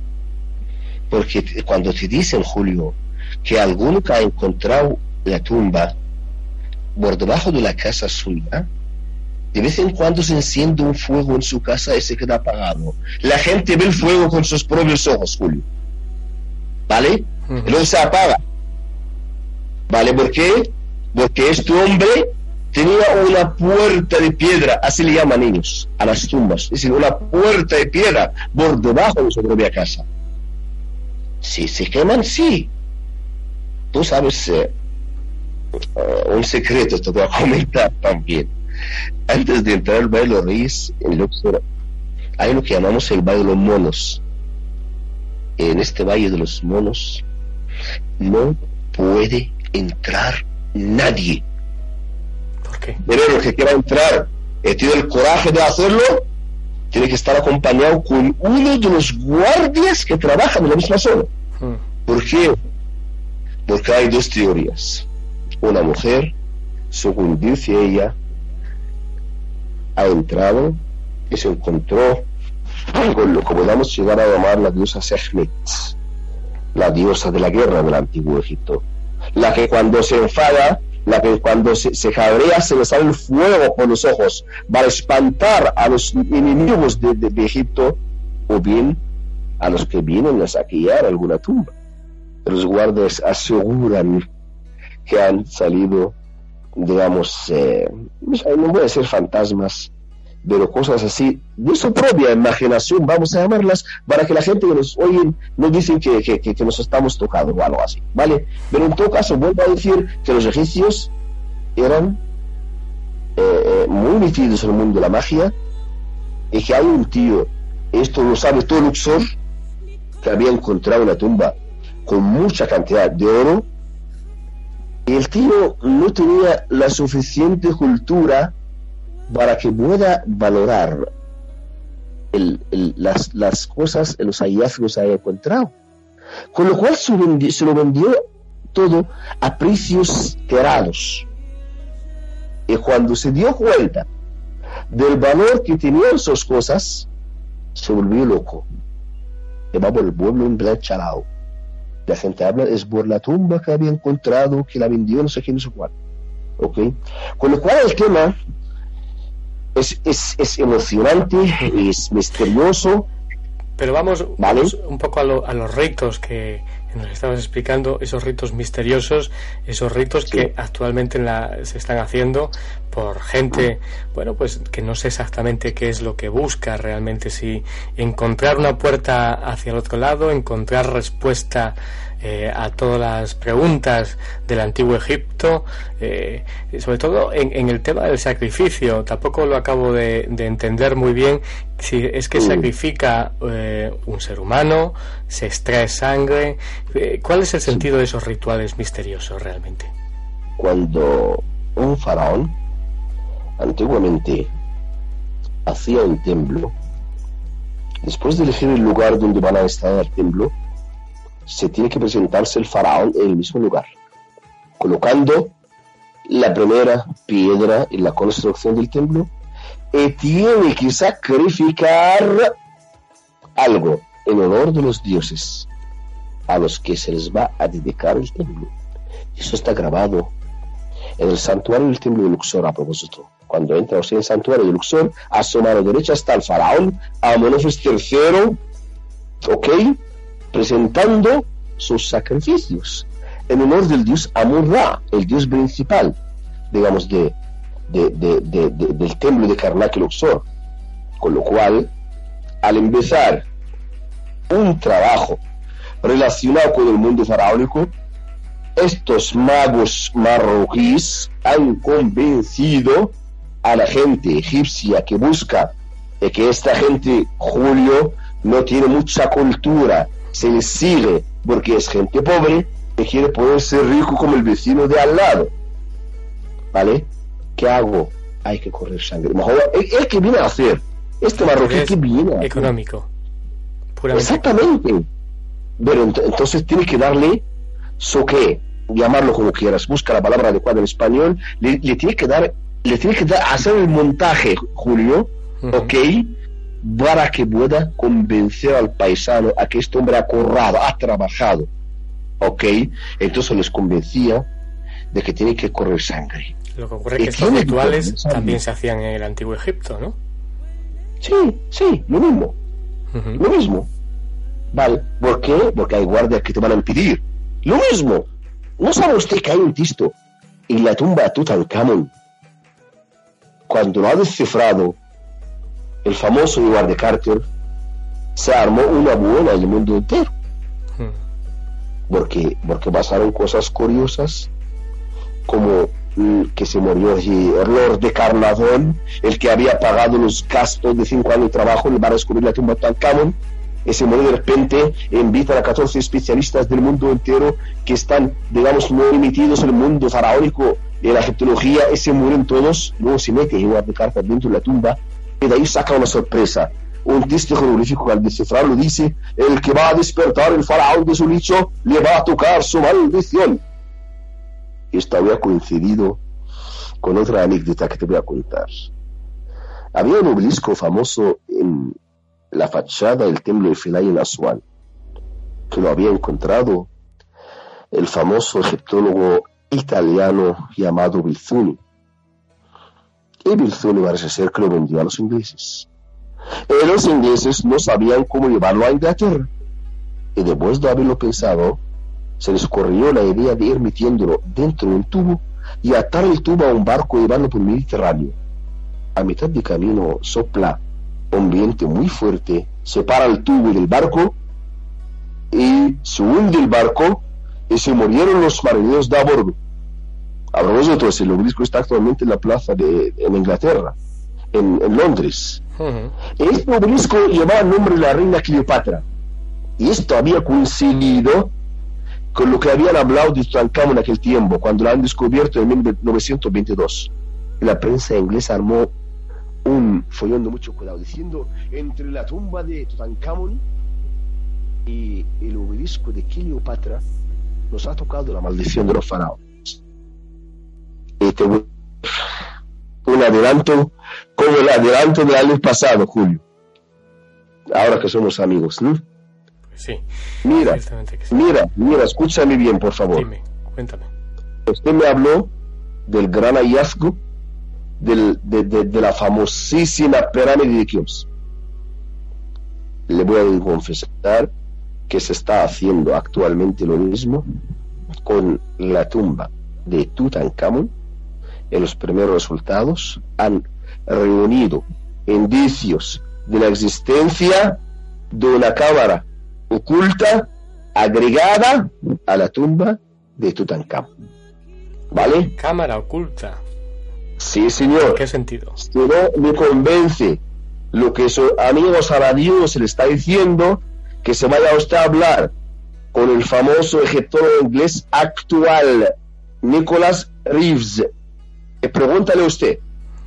Porque cuando te dicen, Julio, que alguno que ha encontrado la tumba por debajo de la casa suya, de vez en cuando se enciende un fuego en su casa y se queda apagado. La gente ve el fuego con sus propios ojos, Julio. ¿Vale? Luego se apaga. ¿Vale? ¿Por qué? Porque este hombre tenía una puerta de piedra, así le llaman ellos, a las tumbas. Es decir, una puerta de piedra por debajo de su propia casa. Si se queman, sí. Tú sabes eh, eh, un secreto, te voy a <laughs> comentar también antes de entrar al Valle de los Reyes, en Luxor, hay lo que llamamos el Valle de los Monos. En este Valle de los Monos no puede entrar nadie. ¿Por qué? Pero el que quiera entrar y tiene el coraje de hacerlo, tiene que estar acompañado con uno de los guardias que trabajan en la misma zona. Hmm. ¿Por qué? Porque hay dos teorías. Una mujer, según dice ella, ha entrado y se encontró con lo que podamos llegar a llamar la diosa Sekhmet, la diosa de la guerra del antiguo Egipto, la que cuando se enfada, la que cuando se, se cabrea se le sale el fuego por los ojos para espantar a los enemigos de, de, Egipto o bien a los que vienen a saquear alguna tumba. Los guardias aseguran que han salido digamos, eh, no voy a decir fantasmas, pero cosas así, de su propia imaginación, vamos a llamarlas, para que la gente que nos oye no dicen que, que, nos estamos tocando o algo así, ¿vale? Pero en todo caso, vuelvo a decir que los egipcios eran eh, eh, muy metidos en el mundo de la magia y que hay un tío, esto lo sabe todo Luxor, que había encontrado una tumba con mucha cantidad de oro el tío no tenía la suficiente cultura para que pueda valorar las, cosas, los hallazgos que haya encontrado. Con lo cual se, lo vendió todo a precios terados. Y cuando se dio cuenta del valor que tenían sus cosas, se volvió loco. Por el pueblo enranchalado. La gente habla, es por la tumba que había encontrado, que la vendió, no sé quién, no sé cuál. ¿Ok? Con lo cual el tema es, es, es emocionante, es misterioso. Pero vamos, un poco a, a los ritos que nos estabas explicando, esos ritos misteriosos, esos ritos que actualmente la, se están haciendo por gente, bueno, pues que no sé exactamente qué es lo que busca realmente, si encontrar una puerta hacia el otro lado, encontrar respuesta eh, a todas las preguntas del antiguo Egipto, eh, sobre todo en, el tema del sacrificio. Tampoco lo acabo de, entender muy bien si es que sacrifica eh, un ser humano, se extrae sangre. ¿Cuál es el sentido de esos rituales misteriosos realmente? Cuando un faraón antiguamente hacía un templo, después de elegir el lugar donde van a estar el templo, se tiene que presentarse el faraón en el mismo lugar, colocando la primera piedra en la construcción del templo y tiene que sacrificar algo en honor de los dioses a los que se les va a dedicar el templo. Eso está grabado en el santuario del templo de Luxor a propósito. Cuando entra usted en el santuario de Luxor, a su mano derecha está el faraón Amenofis III, ¿ok? Presentando sus sacrificios en honor del dios Amon-Ra, el dios principal, digamos, de, del templo de Karnak y Luxor. Con lo cual, al empezar un trabajo relacionado con el mundo faraónico, estos magos marroquíes han convencido a la gente egipcia que busca que esta gente, Julio, no tiene mucha cultura, se les sigue porque es gente pobre que quiere poder ser rico como el vecino de al lado. ¿Vale? ¿Qué hago? Hay que correr sangre. ¿El que viene a hacer? Este marroquí que viene Económico. Exactamente. Pero entonces tiene que darle so que, llamarlo como quieras, busca la palabra adecuada en español, le, tiene que dar, le tiene que dar, hacer el montaje, Julio, ¿ok? Para que pueda convencer al paisano a que este hombre ha corrado, ha trabajado. ¿Ok? Entonces les convencía de que tiene que correr sangre. Lo que ocurre es que estos rituales también se hacían en el antiguo Egipto, ¿no? Sí, sí, lo mismo. Lo mismo. ¿Vale? ¿Por qué? Porque hay guardias que te van a impedir. Lo mismo. ¿No sabe usted que hay un tisto en la tumba de Tutankamón? Cuando lo ha descifrado, el famoso lugar de Carter, se armó una buena en el mundo entero. Hmm. Porque, porque pasaron cosas curiosas, como que se murió el Lord de Carnadón, el que había pagado los gastos de cinco años de trabajo en a descubrir la tumba de Tancamón, y se murió de repente, invitan a 14 especialistas del mundo entero que están, digamos, muy emitidos en el mundo faraónico, en la egiptología, y se mueren todos, luego se mete a de Carter dentro de la tumba, y de ahí saca una sorpresa. Un texto jeroglífico al descifrarlo dice, el que va a despertar el faraón de su nicho le va a tocar su maldición. Esto había coincidido con otra anécdota que te voy a contar. Había un obelisco famoso en la fachada del templo de Filay en Asuán, que lo había encontrado el famoso egiptólogo italiano llamado Bizuni y Bilzuni parece ser que lo vendió a los ingleses. Y los ingleses no sabían cómo llevarlo a Inglaterra. Y después de haberlo pensado, se les ocurrió la idea de ir metiéndolo dentro de un tubo y atar el tubo a un barco y llevarlo por el Mediterráneo. A mitad de camino sopla un viento muy fuerte, separa el tubo del barco y se hunde el barco y se murieron los marineros de a bordo a propósito, el obelisco está actualmente en la plaza de en Inglaterra, en, Londres. Este obelisco llevaba el nombre de la reina Cleopatra. Y esto había coincidido con lo que habían hablado de Tutankamón en aquel tiempo, cuando lo han descubierto en 1922. la prensa inglesa armó un follón de mucho cuidado, diciendo entre la tumba de Tutankamón y el obelisco de Cleopatra nos ha tocado la maldición de los faraones. Y te voy un adelanto como el adelanto del año pasado, Julio. Ahora que somos amigos, ¿no? Sí. Mira, sí. mira, mira, escúchame bien, por favor. Dime, cuéntame. Usted me habló del gran hallazgo del- de, de- de la famosísima pirámide de Keops. Le voy a confesar que se está haciendo actualmente lo mismo con la tumba de Tutankamón. En los primeros resultados han reunido indicios de la existencia de una cámara oculta agregada a la tumba de Tutankamón. ¿Vale? Cámara oculta. Sí, señor. ¿En qué sentido? Si no me convence lo que su amigo Saladino se le está diciendo, que se vaya usted a hablar con el famoso egiptólogo inglés actual, Nicholas Reeves. Eh, pregúntale usted.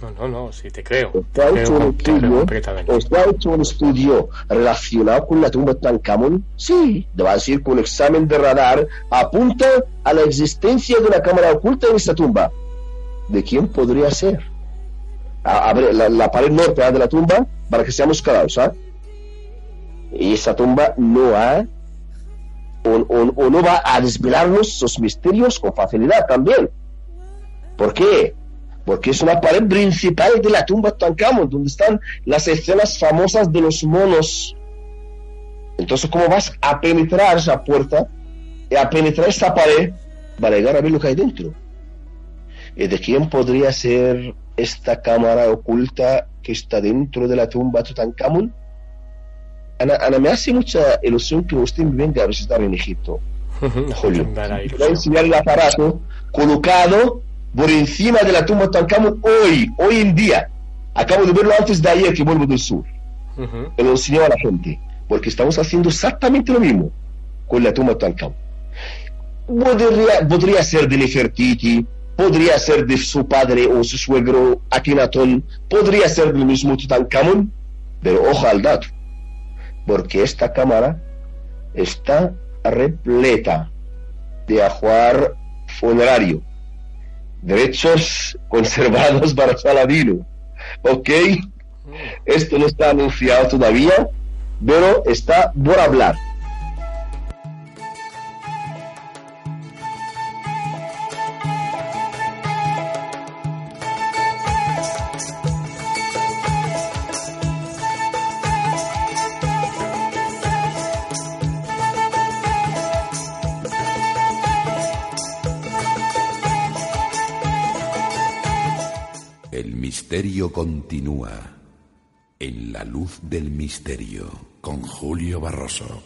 No, no, no, sí te creo. ¿Usted ha Te creo, hecho un estudio? completamente. ¿Usted ha hecho un estudio relacionado con la tumba de Tutankamón? Sí, va a decir que un examen de radar apunta a la existencia de una cámara oculta en esta tumba. ¿De quién podría ser? A- abre la, la pared norte ¿ah? de la tumba para que seamos claros. ¿ah? Y esa tumba no ha o, o- o no va a desvelarnos sus misterios con facilidad también. ¿Por qué? Porque es una pared principal de la tumba Tutankamón, donde están las escenas famosas de los monos. Entonces, ¿cómo vas a penetrar esa puerta, y a penetrar esa pared, para llegar a ver lo que hay dentro? ¿Y de quién podría ser esta cámara oculta que está dentro de la tumba Tutankamón? Ana, Ana, me hace mucha ilusión que usted me venga a visitar en Egipto. <laughs> Julio. Voy a enseñar el aparato colocado por encima de la tumba de Tutankamón hoy, hoy en día. Acabo de verlo antes de ayer que vuelvo del sur. Ujú. Me lo enseñó a la gente. Porque estamos haciendo exactamente lo mismo con la tumba de Tutankamón. Podría, podría ser de Nefertiti, podría ser de su padre o su suegro Akenatón, podría ser del mismo Tutankamón, pero ojo al dato, porque esta cámara está repleta de ajuar funerario, derechos conservados para Saladino. ¿Ok? Esto no está anunciado todavía, pero está por hablar. Misterio continúa en la luz del misterio con Julio Barroso.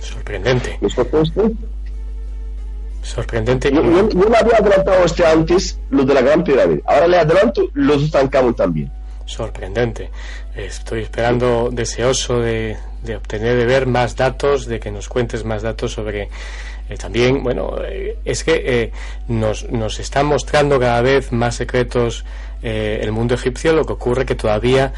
Sorprendente. ¿Me? Sorprendente. Yo, yo- yo le había adelantado a usted antes lo de la Gran Pirámide. Ahora le adelanto los de Tutankamón también. Sorprendente. Estoy esperando, deseoso de, de obtener, de ver más datos, de que nos cuentes más datos sobre eh, también, bueno, eh, es que eh, nos, nos está mostrando cada vez más secretos el mundo egipcio, lo que ocurre que todavía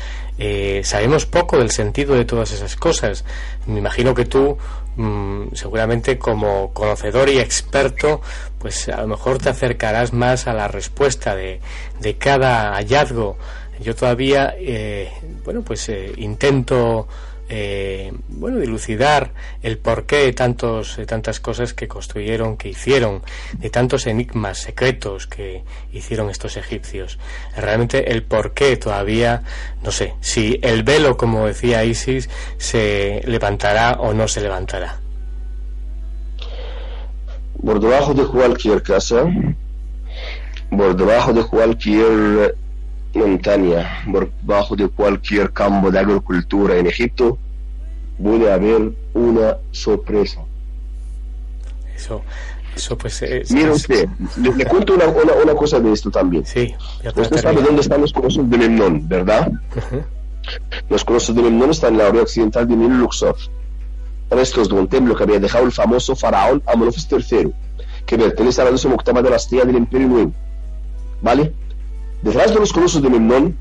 sabemos poco del sentido de todas esas cosas. Me imagino que tú, mm, seguramente como conocedor y experto, pues a lo mejor te acercarás más a la respuesta de, de cada hallazgo. Yo todavía, eh, bueno, pues eh, intento, eh, bueno, dilucidar el porqué de tantos, de tantas cosas que construyeron, que hicieron, de tantos enigmas secretos que hicieron estos egipcios. Realmente el porqué todavía, no sé, si el velo, como decía Isis, se levantará o no se levantará. Por debajo de cualquier casa, por debajo de cualquier montaña, por debajo de cualquier campo de agricultura en Egipto, puede haber una sorpresa. Eso, eso pues es... Mire es- usted, le, le cuento una, una, una cosa de esto también. Sí, ya Usted sabe dónde están los colosos de Memnón, ¿verdad? Los colosos de Memnón están en la orilla occidental de Nilo Luxor. Restos de un templo que había dejado el famoso faraón Amenofis III, que pertenece a la 18 dinastía del Imperio Nuevo. ¿vale? Detrás de los colosos de Memnón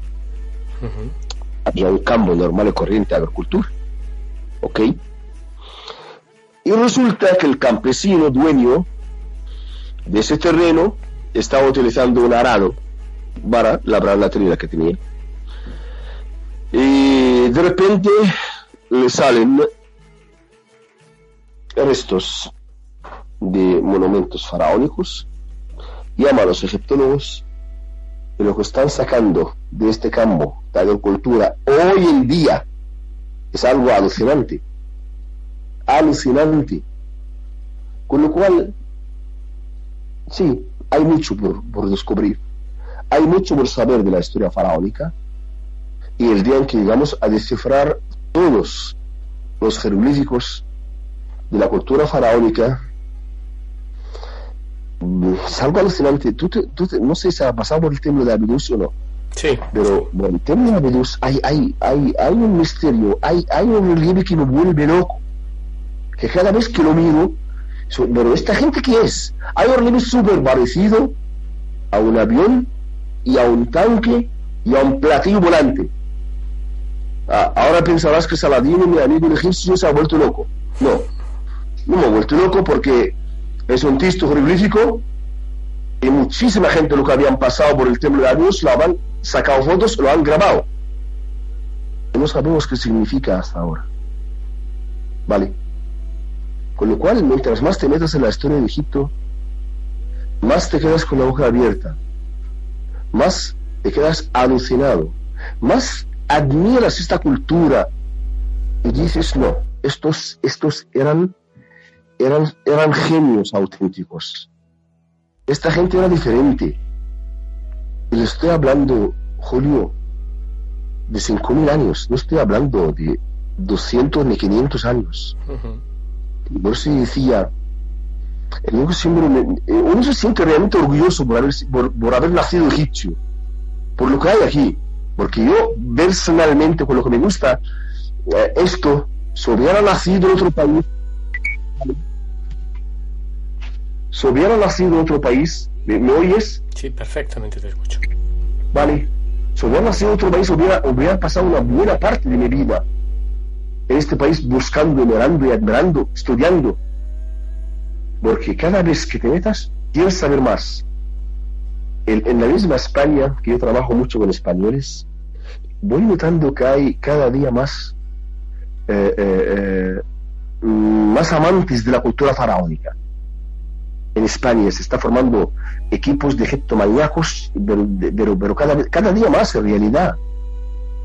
había un campo normal y corriente de agricultura, ¿ok? Y resulta que el campesino dueño de ese terreno estaba utilizando un arado para labrar la trinidad que tenía. Y de repente le salen restos de monumentos faraónicos, llama a los egiptólogos y lo que están sacando de este campo de agricultura hoy en día es algo alucinante, alucinante. Con lo cual, sí, hay mucho por, por descubrir, hay mucho por saber de la historia faraónica y el día en que llegamos a descifrar todos los jeroglíficos de la cultura faraónica, es algo alucinante. Tú, no sé si ha pasado por el templo de Abilus o no. Sí. Pero por el templo de Abilus hay, hay, hay, hay un misterio, hay, hay un relieve que me vuelve loco. Que cada vez que lo miro, pero esta gente qué es? Hay un relieve súper parecido a un avión y a un tanque y a un platillo volante. Ah, ahora pensarás que Saladino, mi amigo egipcio, se ha vuelto loco. No, no me ha vuelto loco porque es un texto jeroglífico y muchísima gente lo que habían pasado por el templo de Dios lo han sacado fotos, lo han grabado. Y no sabemos qué significa hasta ahora. ¿Vale? Con lo cual, mientras más te metas en la historia de Egipto, más te quedas con la boca abierta, más te quedas alucinado, más admiras esta cultura y dices, no, estos, estos eran eran, eran genios auténticos. Esta gente era diferente. Y le estoy hablando, Julio, de 5.000 años, no estoy hablando de 200 ni 500 años. Por eso decía, uno, se siente realmente orgulloso por haber, por, haber nacido egipcio, por lo que hay aquí. Porque yo, personalmente, con lo que me gusta, eh, esto, si hubiera nacido en otro país, si hubiera nacido en otro país, ¿me, oyes? Sí, perfectamente te escucho. Vale. Si hubiera nacido en otro país, hubiera, hubiera pasado una buena parte de mi vida en este país buscando, mirando y admirando, estudiando. Porque cada vez que te metas, quieres saber más. En, la misma España, que yo trabajo mucho con españoles, voy notando que hay cada día más, eh, eh, eh, más amantes de la cultura faraónica en España se está formando equipos de egiptomaníacos, pero, pero, cada, cada día más en realidad.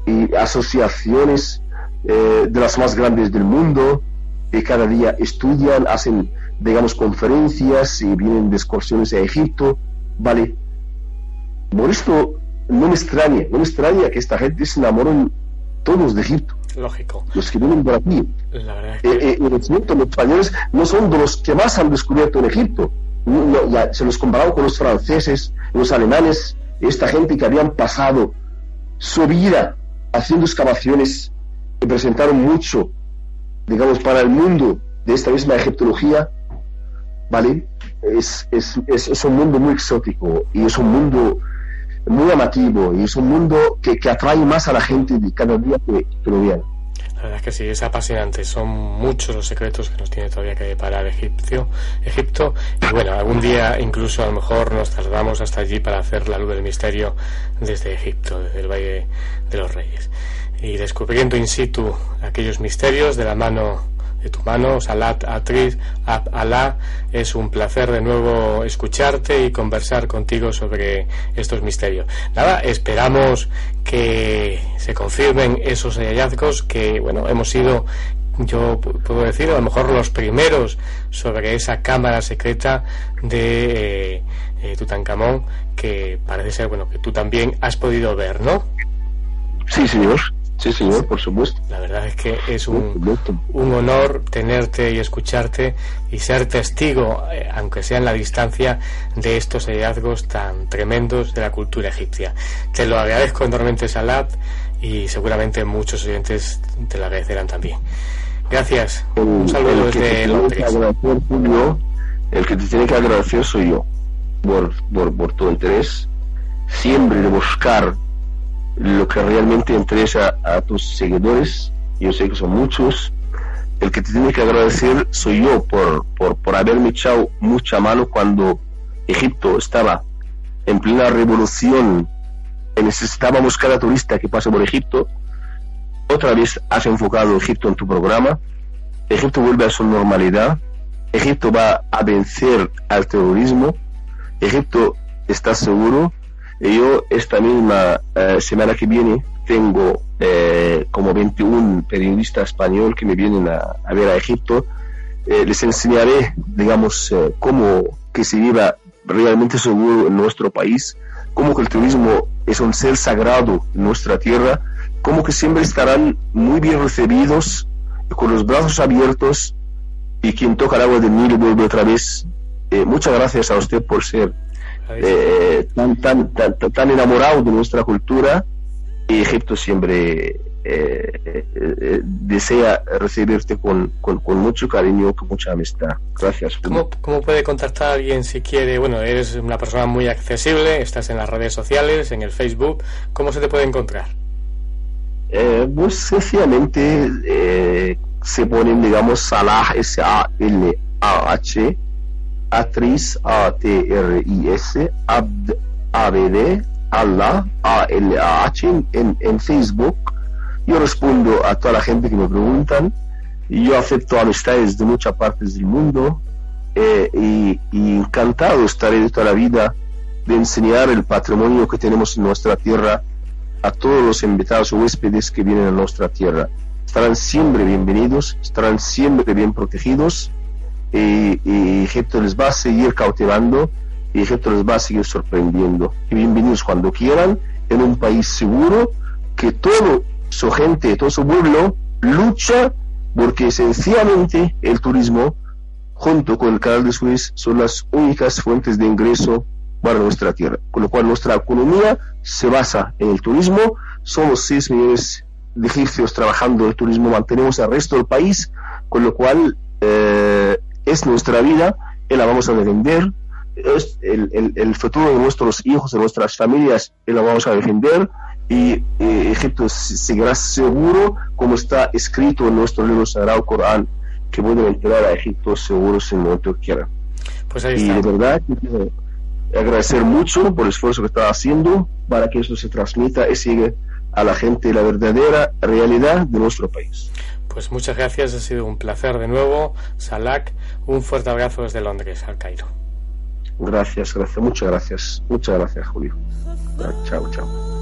Y asociaciones eh, de las más grandes del mundo, que cada día estudian, hacen, digamos, conferencias y vienen de excursiones a Egipto, ¿vale? Por esto no me extraña, no me extraña que esta gente se enamoren todos de Egipto. Lógico. Los que vienen por aquí. La verdad es que... Eh, eh, los españoles no son de los que más han descubierto en Egipto. ya se los comparado con los franceses, los alemanes, esta gente que habían pasado su vida haciendo excavaciones que presentaron mucho, digamos, para el mundo de esta misma egiptología, ¿vale? Es, es, es, un mundo muy exótico y es un mundo muy amativo y es un mundo que, que atrae más a la gente cada día que, lo vean. La verdad es que sí, es apasionante. Son muchos los secretos que nos tiene todavía que parar Egipcio, Egipto. Y bueno, algún día incluso a lo mejor nos trasladamos hasta allí para hacer la luz del misterio desde Egipto, desde el Valle de los Reyes. Y descubriendo in situ aquellos misterios de la mano de tu mano, Salat Atriz, Alá. Es un placer de nuevo escucharte y conversar contigo sobre estos misterios. Nada, esperamos que se confirmen esos hallazgos que, bueno, hemos sido yo puedo decir, a lo mejor los primeros sobre esa cámara secreta de eh, eh, Tutankamón, que parece ser, bueno, que tú también has podido ver, ¿no? Sí, señor. Sí, señor, por supuesto. La verdad es que es un, un honor tenerte y escucharte y ser testigo, eh, aunque sea en la distancia, de estos hallazgos tan tremendos de la cultura egipcia. Te lo agradezco enormemente, Salat, y seguramente muchos oyentes te lo agradecerán también. Gracias. Un saludo desde Londres. el que te tiene que agradecer soy yo por, por, por tu interés siempre de buscar lo que realmente interesa a tus seguidores, yo sé que son muchos, el que te tiene que agradecer soy yo por, por, por haberme echado mucha mano cuando Egipto estaba en plena revolución necesitábamos cada turista que pase por Egipto. Otra vez has enfocado Egipto en tu programa. Egipto vuelve a su normalidad. Egipto va a vencer al terrorismo. Egipto está seguro. Yo esta misma eh, semana que viene tengo eh, como 21 periodistas español que me vienen a, ver a Egipto. Eh, les enseñaré, digamos, cómo que se viva realmente seguro en nuestro país, cómo que el turismo es un ser sagrado en nuestra tierra, como que siempre estarán muy bien recibidos, con los brazos abiertos, y quien toca el agua de Nilo vuelve otra vez. muchas gracias a usted por ser tan, tan, tan, tan enamorado de nuestra cultura y Egipto siempre eh, eh, desea recibirte con, con, mucho cariño, con mucha amistad. Gracias. ¿Cómo, ¿Cómo, puede contactar a alguien si quiere? Bueno, eres una persona muy accesible, estás en las redes sociales, en el Facebook. ¿Cómo se te puede encontrar? Eh, pues sencillamente se ponen, digamos, Salah, S-A-L-A-H, Atriz, A-T-R-I-S, Abd, A-B-D, Allah, A-L-A-H, en, en Facebook. Yo respondo a toda la gente que me preguntan. Yo acepto amistades de muchas partes del mundo eh, y, encantado estaré de toda la vida de enseñar el patrimonio que tenemos en nuestra tierra a todos los invitados o huéspedes que vienen a nuestra tierra. Estarán siempre bienvenidos, estarán siempre bien protegidos y, y Egipto les va a seguir cautivando y Egipto les va a seguir sorprendiendo. Y bienvenidos cuando quieran en un país seguro que todo su gente, todo su pueblo lucha porque sencillamente el turismo junto con el canal de Suez son las únicas fuentes de ingreso para nuestra tierra. Con lo cual nuestra economía se basa en el turismo. Somos 6 millones de egipcios trabajando en el turismo, mantenemos al resto del país, con lo cual eh, es nuestra vida y la vamos a defender es el, el, futuro de nuestros hijos, de nuestras familias, y lo vamos a defender. Y Egipto seguirá seguro, como está escrito en nuestro libro sagrado Corán, que pueden entrar a Egipto seguros en el momento que quieran. Pues ahí y de verdad quiero agradecer mucho por el esfuerzo que está haciendo para que esto se transmita y siga a la gente la verdadera realidad de nuestro país. Pues muchas gracias, ha sido un placer de nuevo. Salak, un fuerte abrazo desde Londres, al Cairo. Gracias, gracias, muchas gracias. Muchas gracias, Julio. Chao, chao.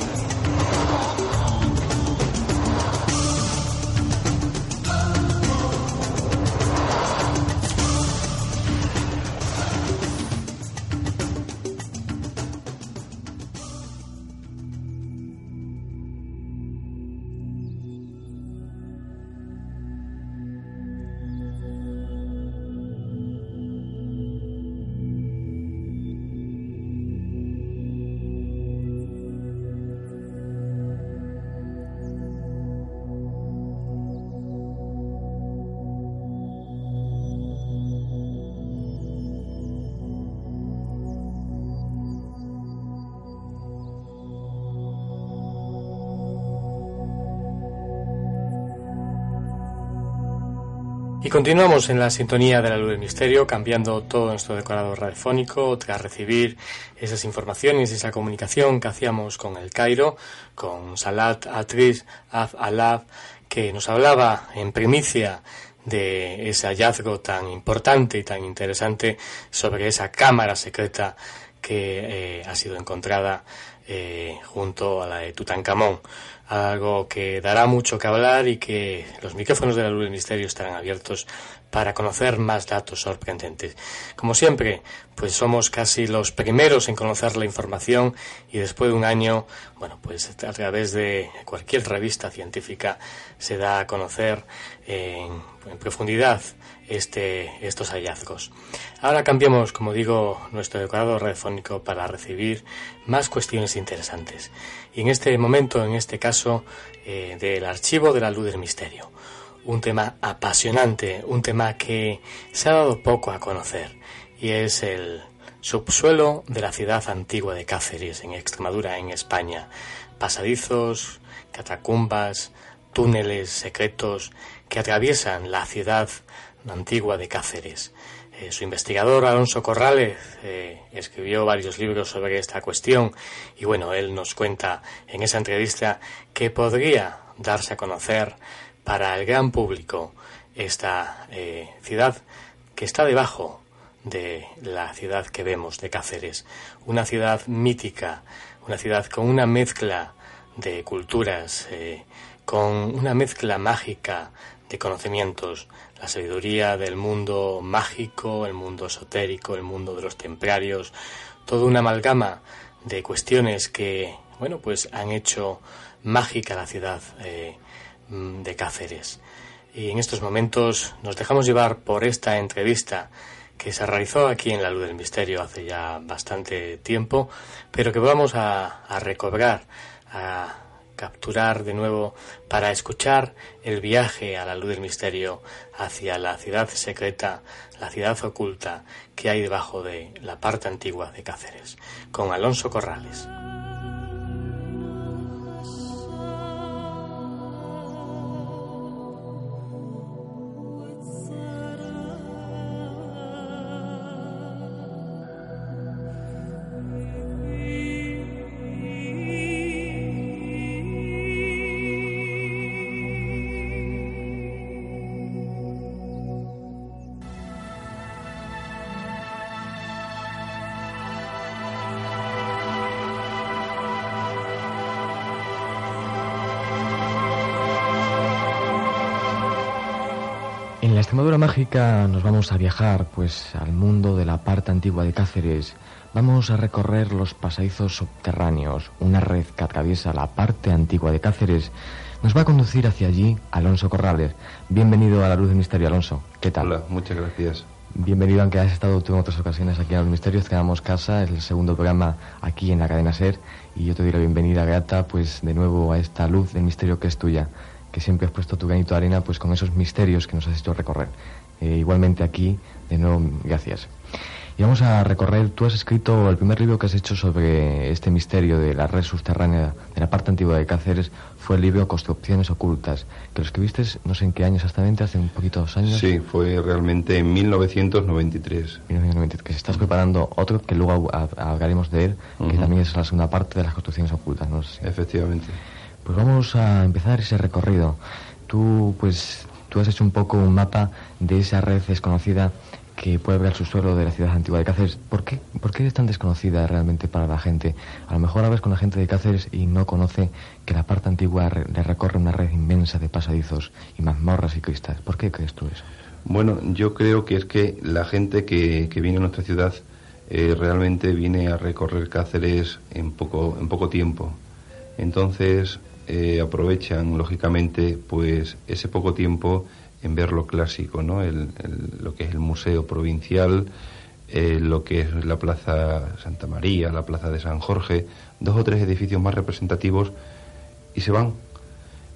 Y continuamos en la sintonía de la luz del misterio, cambiando todo nuestro decorado radiofónico tras recibir esas informaciones, esa comunicación que hacíamos con el Cairo, con Salat Atriz Af Alab, que nos hablaba en primicia de ese hallazgo tan importante y tan interesante sobre esa cámara secreta que eh, ha sido encontrada eh, junto a la de Tutankamón algo que dará mucho que hablar y que los micrófonos de la luz del misterio estarán abiertos para conocer más datos sorprendentes. Como siempre, pues somos casi los primeros en conocer la información y después de un año, bueno, pues a través de cualquier revista científica se da a conocer en, en profundidad este, estos hallazgos. Ahora cambiamos, como digo, nuestro decorador radiofónico para recibir más cuestiones interesantes. Y en este momento, en este caso, eh, del archivo de la luz del misterio. Un tema apasionante, un tema que se ha dado poco a conocer, y es el subsuelo de la ciudad antigua de Cáceres, en Extremadura, en España. Pasadizos, catacumbas, túneles secretos que atraviesan la ciudad antigua de Cáceres. Eh, su investigador Alonso Corrales eh, escribió varios libros sobre esta cuestión y bueno, él nos cuenta en esa entrevista que podría darse a conocer para el gran público esta eh, ciudad que está debajo de la ciudad que vemos de Cáceres, una ciudad mítica, una ciudad con una mezcla de culturas, con una mezcla mágica de conocimientos, la sabiduría del mundo mágico, el mundo esotérico, el mundo de los templarios, toda una amalgama de cuestiones que, bueno, pues han hecho mágica la ciudad eh, mm, de Cáceres. Y en estos momentos nos dejamos llevar por esta entrevista que se realizó aquí en La Luz del Misterio hace ya bastante tiempo, pero que vamos a, a recobrar, a capturar de nuevo para escuchar el viaje a la luz del misterio hacia la ciudad secreta, la ciudad oculta que hay debajo de la parte antigua de Cáceres, con Alonso Corrales. Extremadura Mágica nos vamos a viajar pues al mundo de la parte antigua de Cáceres. Vamos a recorrer los pasadizos subterráneos, una red que atraviesa la parte antigua de Cáceres. Nos va a conducir hacia allí Alonso Corrales. Bienvenido a la Luz del Misterio, Alonso. ¿Qué tal? Hola, muchas gracias. Bienvenido, aunque has estado tú en otras ocasiones aquí en Los Misterios. Tenemos casa, es el segundo programa aquí en la cadena SER. Y yo te doy la bienvenida, grata, pues de nuevo a esta luz del misterio que es tuya que siempre has puesto tu granito de arena pues con esos misterios que nos has hecho recorrer. Eh, igualmente aquí, de nuevo, gracias. Y vamos a recorrer, tú has escrito el primer libro que has hecho sobre este misterio de la red subterránea de la parte antigua de Cáceres, fue el libro Construcciones Ocultas, que lo escribiste no sé en qué año exactamente, hace un poquito dos años. Sí, fue realmente en 1993. 1993, que se estás preparando otro que luego hablaremos de él, que también es la segunda parte de las construcciones ocultas, ¿no? Efectivamente. Pues vamos a empezar ese recorrido. Tú, pues, tú has hecho un poco un mapa de esa red desconocida que puede ver su suelo de la ciudad antigua de Cáceres. ¿Por qué, ¿Por qué es tan desconocida realmente para la gente? A lo mejor hablas con la gente de Cáceres y no conoce que la parte antigua le recorre una red inmensa de pasadizos y mazmorras y cristales. ¿Por qué crees tú eso? Bueno, yo creo que es que la gente que, que viene a nuestra ciudad eh, realmente viene a recorrer Cáceres en poco, en poco tiempo. Entonces eh, aprovechan, lógicamente, pues ese poco tiempo en ver lo clásico, ¿no? lo que es el Museo Provincial, eh, lo que es la Plaza Santa María, la Plaza de San Jorge, dos o tres edificios más representativos y se van.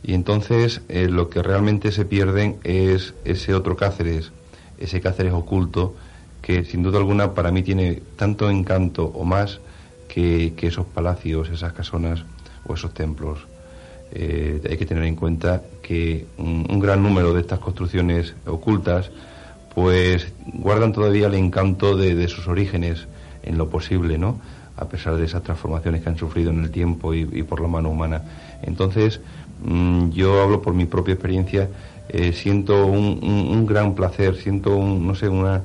Y entonces eh, lo que realmente se pierden es ese otro Cáceres, ese Cáceres oculto, que sin duda alguna para mí tiene tanto encanto o más que, esos palacios, esas casonas o esos templos. Eh, hay que tener en cuenta que un, gran número de estas construcciones ocultas pues guardan todavía el encanto de, sus orígenes en lo posible, ¿no? A pesar de esas transformaciones que han sufrido en el tiempo y, por la mano humana. Entonces, mm, yo hablo por mi propia experiencia, eh, siento un, gran placer, siento, no sé, una,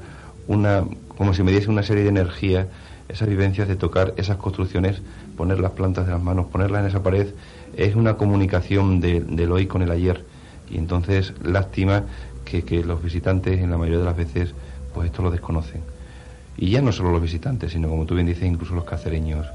una, como si me diese una serie de energía, esas vivencias de tocar esas construcciones, poner las plantas de las manos, ponerlas en esa pared, es una comunicación de, del hoy con el ayer. Y entonces, lástima que, que los visitantes, en la mayoría de las veces, pues esto lo desconocen. Y ya no solo los visitantes, sino como tú bien dices, incluso los cacereños.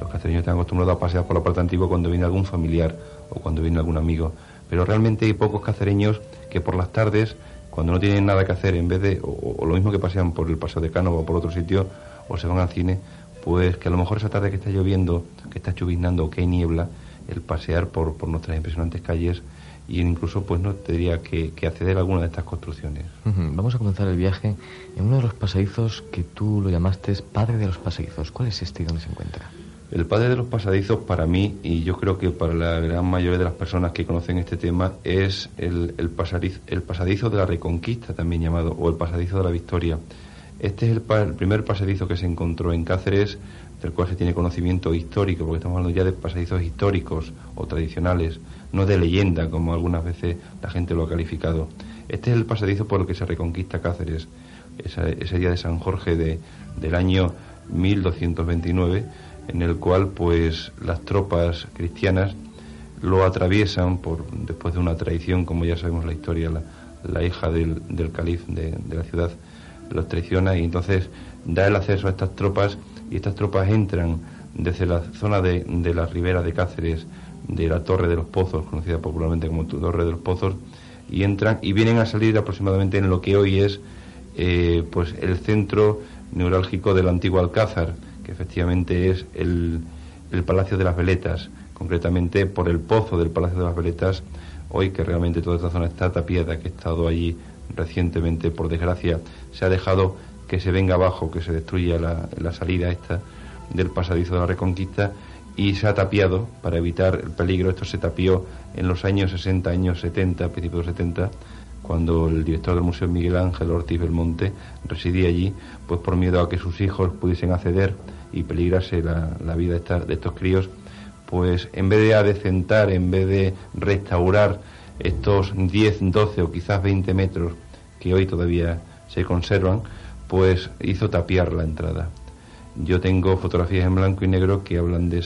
Los cacereños están acostumbrados a pasear por la parte antigua cuando viene algún familiar o cuando viene algún amigo. Pero realmente hay pocos cacereños que por las tardes cuando no tienen nada que hacer, en vez de, o, lo mismo que pasean por el Paseo de Cánovas o por otro sitio, o se van al cine, pues que a lo mejor esa tarde que está lloviendo, que está chubiznando o que hay niebla, el pasear por, por nuestras impresionantes calles y incluso pues no tendría que, que acceder a alguna de estas construcciones. Vamos a comenzar el viaje en uno de los pasadizos que tú lo llamaste Padre de los Pasadizos. ¿Cuál es este y dónde se encuentra? El padre de los pasadizos para mí, y yo creo que para la gran mayoría de las personas que conocen este tema, es el, el, pasadizo, el pasadizo de la Reconquista, también llamado, o el pasadizo de la Victoria. Este es el, primer pasadizo que se encontró en Cáceres, del cual se tiene conocimiento histórico, porque estamos hablando ya de pasadizos históricos o tradicionales, no de leyenda, como algunas veces la gente lo ha calificado. Este es el pasadizo por el que se reconquista Cáceres, ese día de San Jorge de, del año 1229 en el cual pues las tropas cristianas lo atraviesan por después de una traición, como ya sabemos la historia, la, hija del, del de, la ciudad los traiciona y entonces da el acceso a estas tropas y estas tropas entran desde la zona de, de la ribera de Cáceres, de la Torre de los Pozos, conocida popularmente como Torre de los Pozos, y entran y vienen a salir aproximadamente en lo que hoy es eh, pues el centro neurálgico del antiguo Alcázar, que efectivamente es el, el Palacio de las Veletas, concretamente por el pozo del Palacio de las Veletas, hoy que realmente toda esta zona está tapiada, que he estado allí recientemente, por desgracia, se ha dejado que se venga abajo, que se destruya la, la salida esta del pasadizo de la Reconquista y se ha tapiado para evitar el peligro. Esto se tapió en los años 60, años 70, principios de 70, cuando el director del Museo Miguel Ángel Ortiz Belmonte residía allí, pues por miedo a que sus hijos pudiesen acceder y peligrase la, vida de estos críos, pues en vez de adecentar, en vez de restaurar estos 10, 12 o quizás 20 metros que hoy todavía se conservan, pues hizo tapiar la entrada. Yo tengo fotografías en blanco y negro que hablan de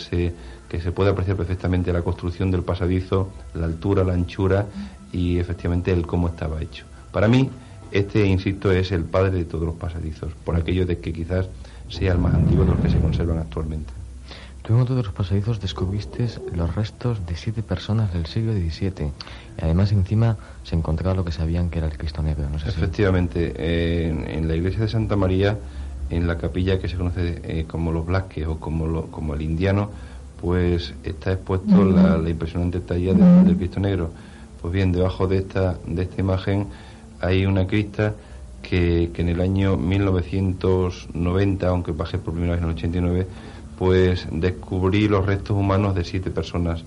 que se puede apreciar perfectamente la construcción del pasadizo, la altura, la anchura y efectivamente el cómo estaba hecho. Para mí, este, insisto, es el padre de todos los pasadizos, por aquello de que quizás sea el más antiguo de los que se conservan actualmente. Tú en uno de los pasadizos descubriste los restos de siete personas del siglo XVII. Y además encima se encontraba lo que sabían que era el Cristo Negro. ¿no Efectivamente, en, la iglesia de Santa María, en la capilla que se conoce eh, como los Blasques o como, como el indiano, pues está expuesto la, impresionante talla del Cristo Negro. Pues bien, debajo de esta, de esta imagen hay una crista que, que en el año 1990, aunque bajé por primera vez en el 89, pues descubrí los restos humanos de siete personas,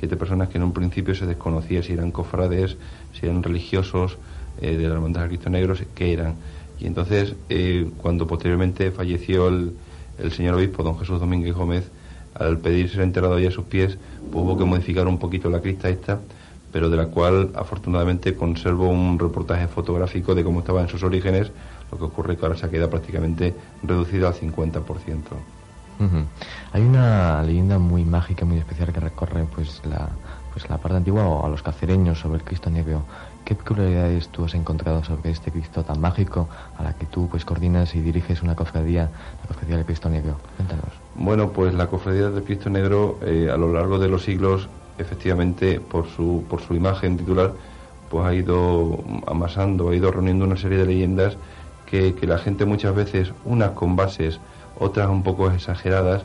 siete personas que en un principio se desconocía si eran cofrades, si eran religiosos eh, de la Hermandad de Cristo Negro, qué eran. Y entonces, eh, cuando posteriormente falleció el, el señor obispo, don Jesús Domínguez Gómez, al pedir ser enterrado ahí a sus pies, pues hubo que modificar un poquito la crista esta, pero de la cual afortunadamente conservo un reportaje fotográfico de cómo estaba en sus orígenes, lo que ocurre que ahora se ha quedado prácticamente reducido al 50%. Hay una leyenda muy mágica, muy especial que recorre pues la, pues la parte antigua o a los cacereños sobre el Cristo Negro. ¿Qué peculiaridades tú has encontrado sobre este Cristo tan mágico a la que tú pues coordinas y diriges una cofradía, la cofradía del Cristo Negro? Cuéntanos. Bueno, pues la cofradía del Cristo Negro eh, a lo largo de los siglos, efectivamente, por su, por su imagen titular, pues ha ido amasando, ha ido reuniendo una serie de leyendas que, que la gente muchas veces, unas con bases, otras un poco exageradas,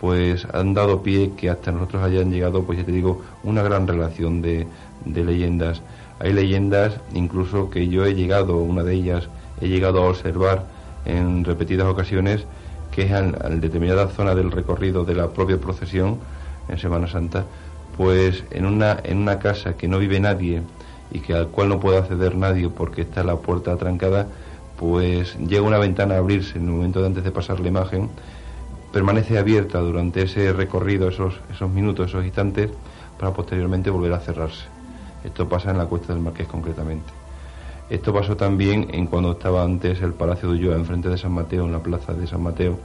pues han dado pie que hasta nosotros hayan llegado, pues ya te digo, una gran relación de, leyendas. Hay leyendas incluso que yo he llegado, una de ellas, he llegado a observar en repetidas ocasiones, que es en, determinada zona del recorrido de la propia procesión en Semana Santa, pues en una, en una casa que no vive nadie y que al cual no puede acceder nadie porque está la puerta trancada, pues llega una ventana a abrirse en el momento de antes de pasar la imagen, permanece abierta durante ese recorrido, esos, esos minutos, esos instantes, para posteriormente volver a cerrarse. Esto pasa en la Cuesta del Marqués concretamente. Esto pasó también en cuando estaba antes el Palacio de Ulloa, enfrente de San Mateo, en la plaza de San Mateo,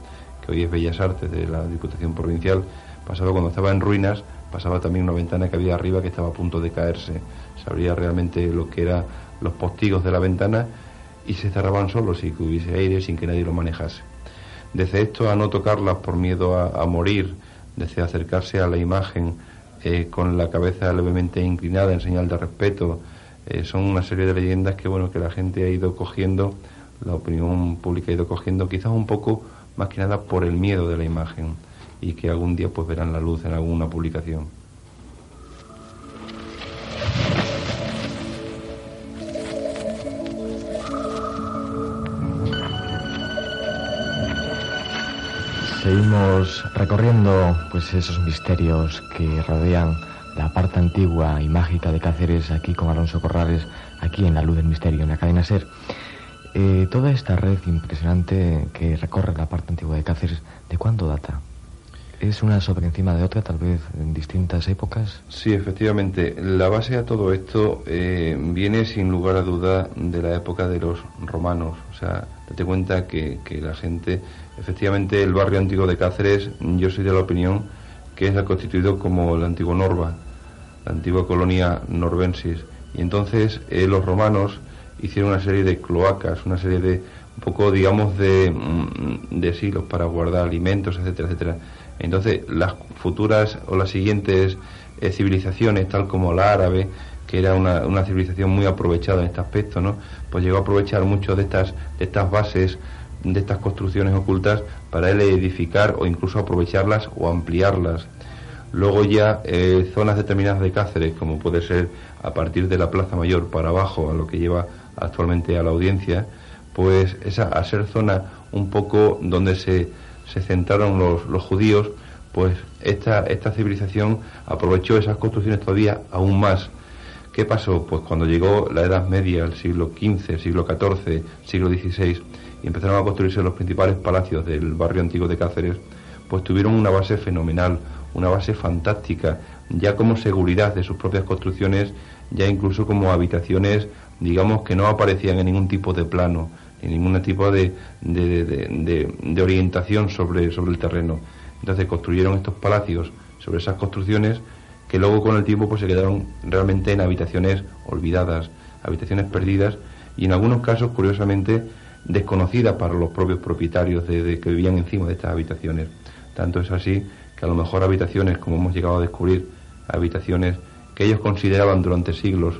que hoy es Bellas Artes de la Diputación Provincial. Pasaba cuando estaba en ruinas, pasaba también una ventana que había arriba que estaba a punto de caerse. Se abría realmente lo que eran los postigos de la ventana y se cerraban solos sin que hubiese aire, sin que nadie lo manejase. Desde esto a no tocarlas por miedo a, morir, desde acercarse a la imagen eh, con la cabeza levemente inclinada en señal de respeto. Eh, son una serie de leyendas que bueno que la gente ha ido cogiendo, la opinión pública ha ido cogiendo, quizás un poco más que nada por el miedo de la imagen y que algún día pues verán la luz en alguna publicación. Seguimos recorriendo pues esos misterios que rodean la parte antigua y mágica de Cáceres aquí con Alonso Corrales, aquí en La Luz del Misterio, en la cadena SER. Eh, toda esta red impresionante que recorre la parte antigua de Cáceres, ¿de cuándo data? ¿Es una sobre encima de otra, tal vez en distintas épocas? Sí, efectivamente. La base a todo esto eh, viene sin lugar a duda de la época de los romanos. O sea, date cuenta que, que la gente Efectivamente, el barrio antiguo de Cáceres, yo soy de la opinión que es constituido como el antiguo Norba, la antigua colonia norbensis. Y entonces eh, los romanos hicieron una serie de cloacas, una serie de, un poco, digamos, de, mm, de silos para guardar alimentos, etcétera, etcétera. Entonces, las futuras o las siguientes eh, civilizaciones, tal como la árabe, que era una, una, civilización muy aprovechada en este aspecto, ¿no? Pues llegó a aprovechar mucho de estas, de estas bases de estas construcciones ocultas para él edificar o incluso aprovecharlas o ampliarlas. Luego ya eh, zonas determinadas de Cáceres, como puede ser a partir de la Plaza Mayor para abajo, a lo que lleva actualmente a la audiencia, pues esa, a ser zona un poco donde se, se centraron los, los judíos, pues esta, esta civilización aprovechó esas construcciones todavía aún más. ¿Qué pasó? Pues cuando llegó la Edad Media, el siglo XV, siglo XIV, siglo XVI, y empezaron a construirse los principales palacios del barrio antiguo de Cáceres, pues tuvieron una base fenomenal, una base fantástica, ya como seguridad de sus propias construcciones, ya incluso como habitaciones, digamos, que no aparecían en ningún tipo de plano, ningún tipo de, de, orientación sobre, sobre el terreno. Entonces construyeron estos palacios sobre esas construcciones que luego con el tiempo pues se quedaron realmente en habitaciones olvidadas, habitaciones perdidas y en algunos casos, curiosamente, desconocida para los propios propietarios de, que vivían encima de estas habitaciones. Tanto es así que a lo mejor habitaciones, como hemos llegado a descubrir, habitaciones que ellos consideraban durante siglos,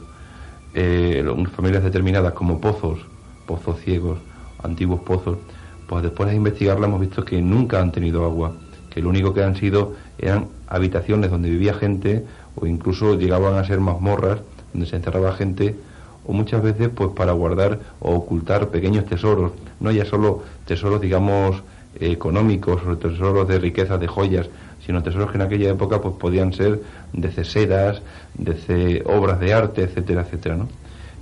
eh, familias determinadas como pozos, pozos ciegos, antiguos pozos, pues después de investigarla hemos visto que nunca han tenido agua, que lo único que han sido eran habitaciones donde vivía gente o incluso llegaban a ser mazmorras donde se encerraba gente o muchas veces pues para guardar o ocultar pequeños tesoros, no ya solo tesoros digamos económicos o tesoros de riqueza de joyas, sino tesoros que en aquella época pues podían ser de ceseras, de obras de arte, etcétera, etcétera, ¿no?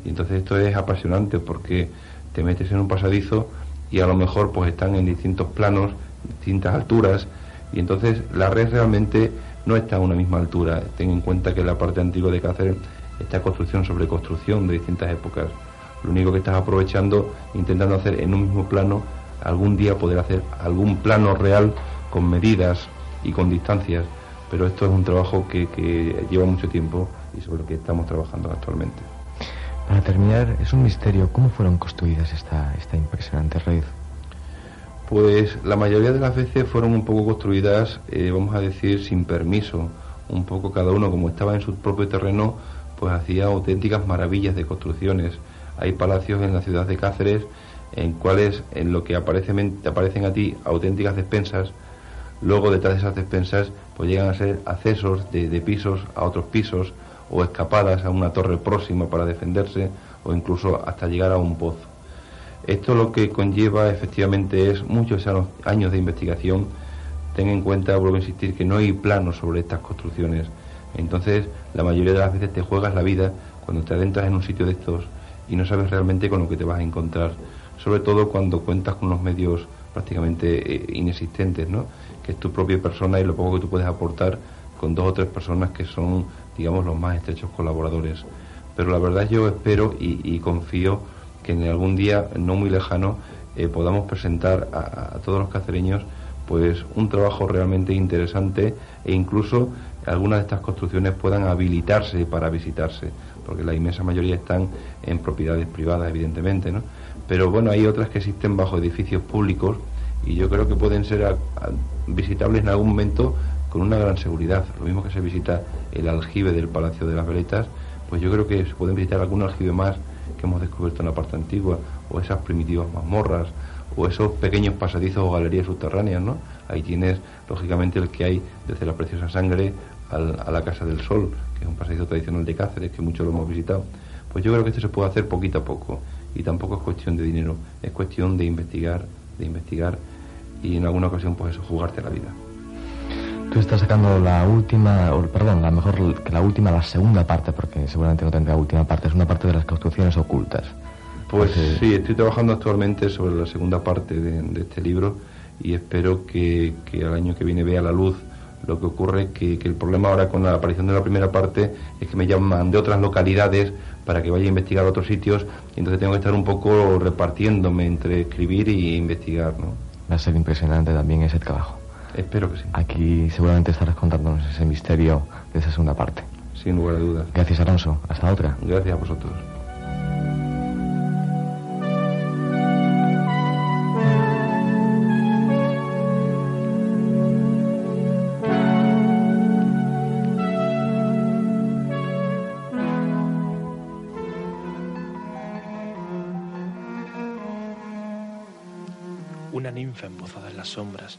Y entonces esto es apasionante porque te metes en un pasadizo y a lo mejor pues están en distintos planos, distintas alturas Y entonces la red realmente no está a una misma altura. Ten en cuenta que la parte antigua de Cáceres está construcción sobre construcción de distintas épocas. Lo único que estás aprovechando, intentando hacer en un mismo plano, algún día poder hacer algún plano real con medidas y con distancias. Pero esto es un trabajo que, lleva mucho tiempo y sobre el que estamos trabajando actualmente. Para terminar, es un misterio cómo fueron construidas esta, esta impresionante red. Pues la mayoría de las veces fueron un poco construidas, eh, vamos a decir, sin permiso. Un poco cada uno, como estaba en su propio terreno, pues hacía auténticas maravillas de construcciones. Hay palacios en la ciudad de Cáceres en cuales, en lo que aparecen, aparecen a ti auténticas despensas, luego detrás de esas despensas, pues llegan a ser accesos de pisos a otros pisos o escapadas a una torre próxima para defenderse o incluso hasta llegar a un pozo. Esto lo que conlleva efectivamente es muchos años de investigación. Ten en cuenta, vuelvo a insistir, que no hay planos sobre estas construcciones. Entonces, la mayoría de las veces te juegas la vida cuando te adentras en un sitio de estos y no sabes realmente con lo que te vas a encontrar. Sobre todo cuando cuentas con unos medios prácticamente eh, inexistentes, ¿no? Que es tu propia persona y lo poco que tú puedes aportar con dos o tres personas que son, digamos, los más estrechos colaboradores. Pero la verdad yo espero y confío que en algún día no muy lejano eh, podamos presentar a, todos los cacereños pues un trabajo realmente interesante e incluso algunas de estas construcciones puedan habilitarse para visitarse, porque la inmensa mayoría están en propiedades privadas, evidentemente, ¿no? Pero bueno, hay otras que existen bajo edificios públicos y yo creo que pueden ser visitables en algún momento con una gran seguridad. Lo mismo que se visita el aljibe del Palacio de las Veletas, pues yo creo que se pueden visitar algún aljibe más que hemos descubierto en la parte antigua, o esas primitivas mazmorras, o esos pequeños pasadizos o galerías subterráneas, ¿no? Ahí tienes, lógicamente, el que hay desde la preciosa sangre a la Casa del Sol, que es un pasadizo tradicional de Cáceres, que muchos lo hemos visitado. Pues yo creo que esto se puede hacer poquito a poco, y tampoco es cuestión de dinero, es cuestión de investigar, de investigar, y en alguna ocasión, pues eso, jugarte la vida. Tú estás sacando la última, o, perdón, la mejor que la última, la segunda parte, porque seguramente no tendrá última parte, es una parte de las construcciones ocultas. Pues sí, estoy trabajando actualmente sobre la segunda parte de, este libro y espero que, que, al año que viene vea la luz lo que ocurre que, que el problema ahora con la aparición de la primera parte es que me llaman de otras localidades para que vaya a investigar otros sitios y entonces tengo que estar un poco repartiéndome entre escribir y investigar, ¿no? Va a ser impresionante también ese trabajo. Espero que sí. Aquí seguramente estarás contándonos ese misterio de esa segunda parte. Sin lugar a dudas. Gracias, Alonso. Hasta otra. Gracias a vosotros. Una ninfa embozada en las sombras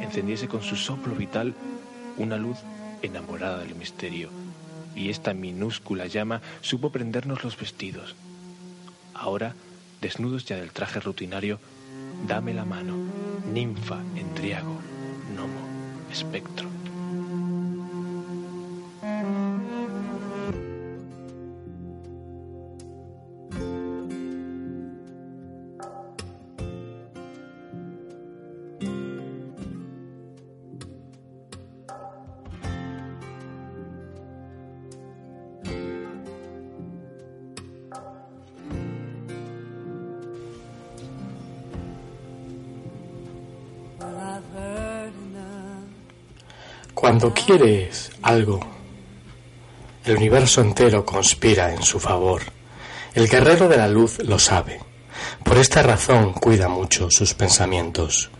encendiese con su soplo vital una luz enamorada del misterio, y esta minúscula llama supo prendernos los vestidos. Ahora, desnudos ya del traje rutinario, dame la mano, ninfa, endriago, gnomo, espectro. Cuando quieres algo, el universo entero conspira en su favor. El guerrero de la luz lo sabe. Por esta razón cuida mucho sus pensamientos.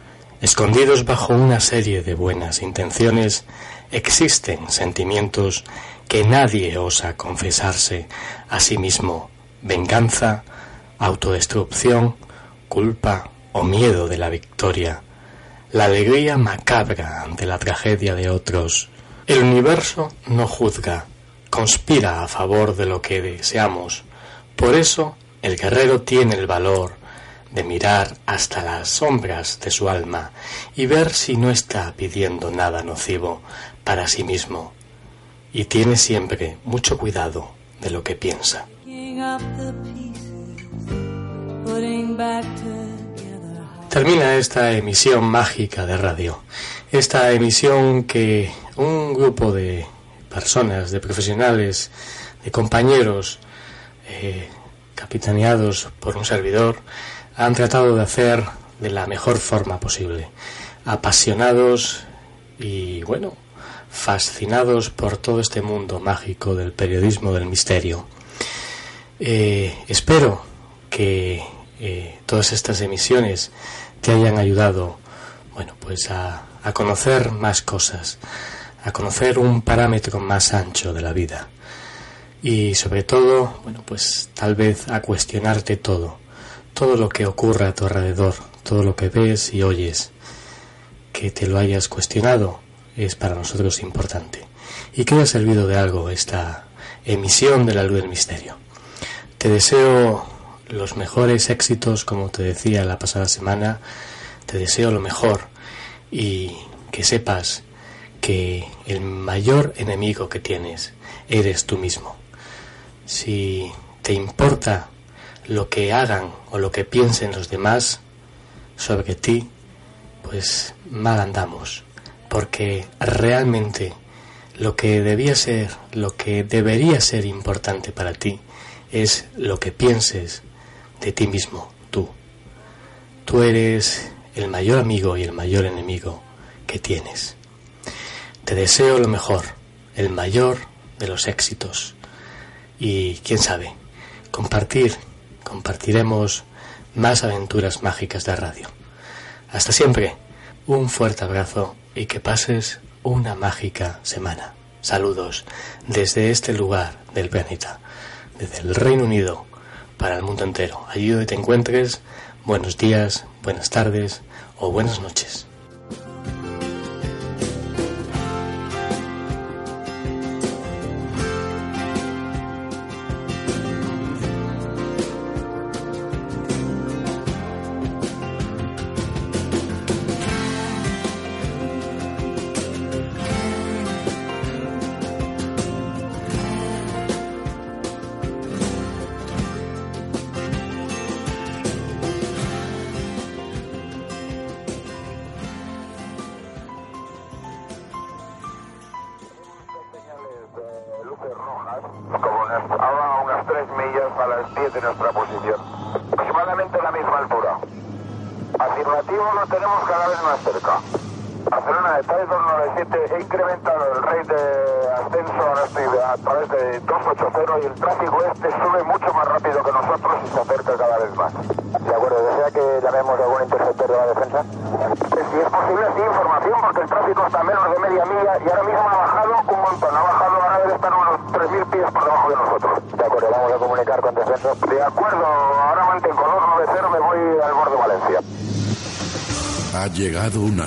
Escondidos bajo una serie de buenas intenciones, existen sentimientos que nadie osa confesarse a sí mismo. Venganza, autodestrucción, culpa o miedo de la victoria la alegría macabra ante la tragedia de otros. El universo no juzga, conspira a favor de lo que deseamos. Por eso el guerrero tiene el valor de mirar hasta las sombras de su alma y ver si no está pidiendo nada nocivo para sí mismo. Y tiene siempre mucho cuidado de lo que piensa. Termina esta emisión mágica de radio. Esta emisión que un grupo de personas, de profesionales, de compañeros, eh, capitaneados por un servidor, han tratado de hacer de la mejor forma posible. Apasionados y, bueno, fascinados por todo este mundo mágico del periodismo del misterio. Eh, espero que eh, todas estas emisiones te hayan ayudado, bueno, pues a, a conocer más cosas, a conocer un parámetro más ancho de la vida y sobre todo, bueno, pues tal vez a cuestionarte todo, todo lo que ocurre a tu alrededor, todo lo que ves y oyes, que te lo hayas cuestionado es para nosotros importante y que haya servido de algo esta emisión de la luz del misterio. Te deseo los mejores éxitos, como te decía la pasada semana, te deseo lo mejor y que sepas que el mayor enemigo que tienes eres tú mismo. Si te importa lo que hagan o lo que piensen los demás sobre ti, pues mal andamos, porque realmente lo que debía ser, lo que debería ser importante para ti es lo que pienses de ti mismo, tú. Tú eres el mayor amigo y el mayor enemigo que tienes. Te deseo lo mejor, el mayor de los éxitos y quién sabe, compartir, compartiremos más aventuras mágicas de radio. Hasta siempre, un fuerte abrazo y que pases una mágica semana. Saludos desde este lugar del planeta, desde el Reino Unido para el mundo entero. Allí donde te encuentres, buenos días, buenas tardes o buenas noches.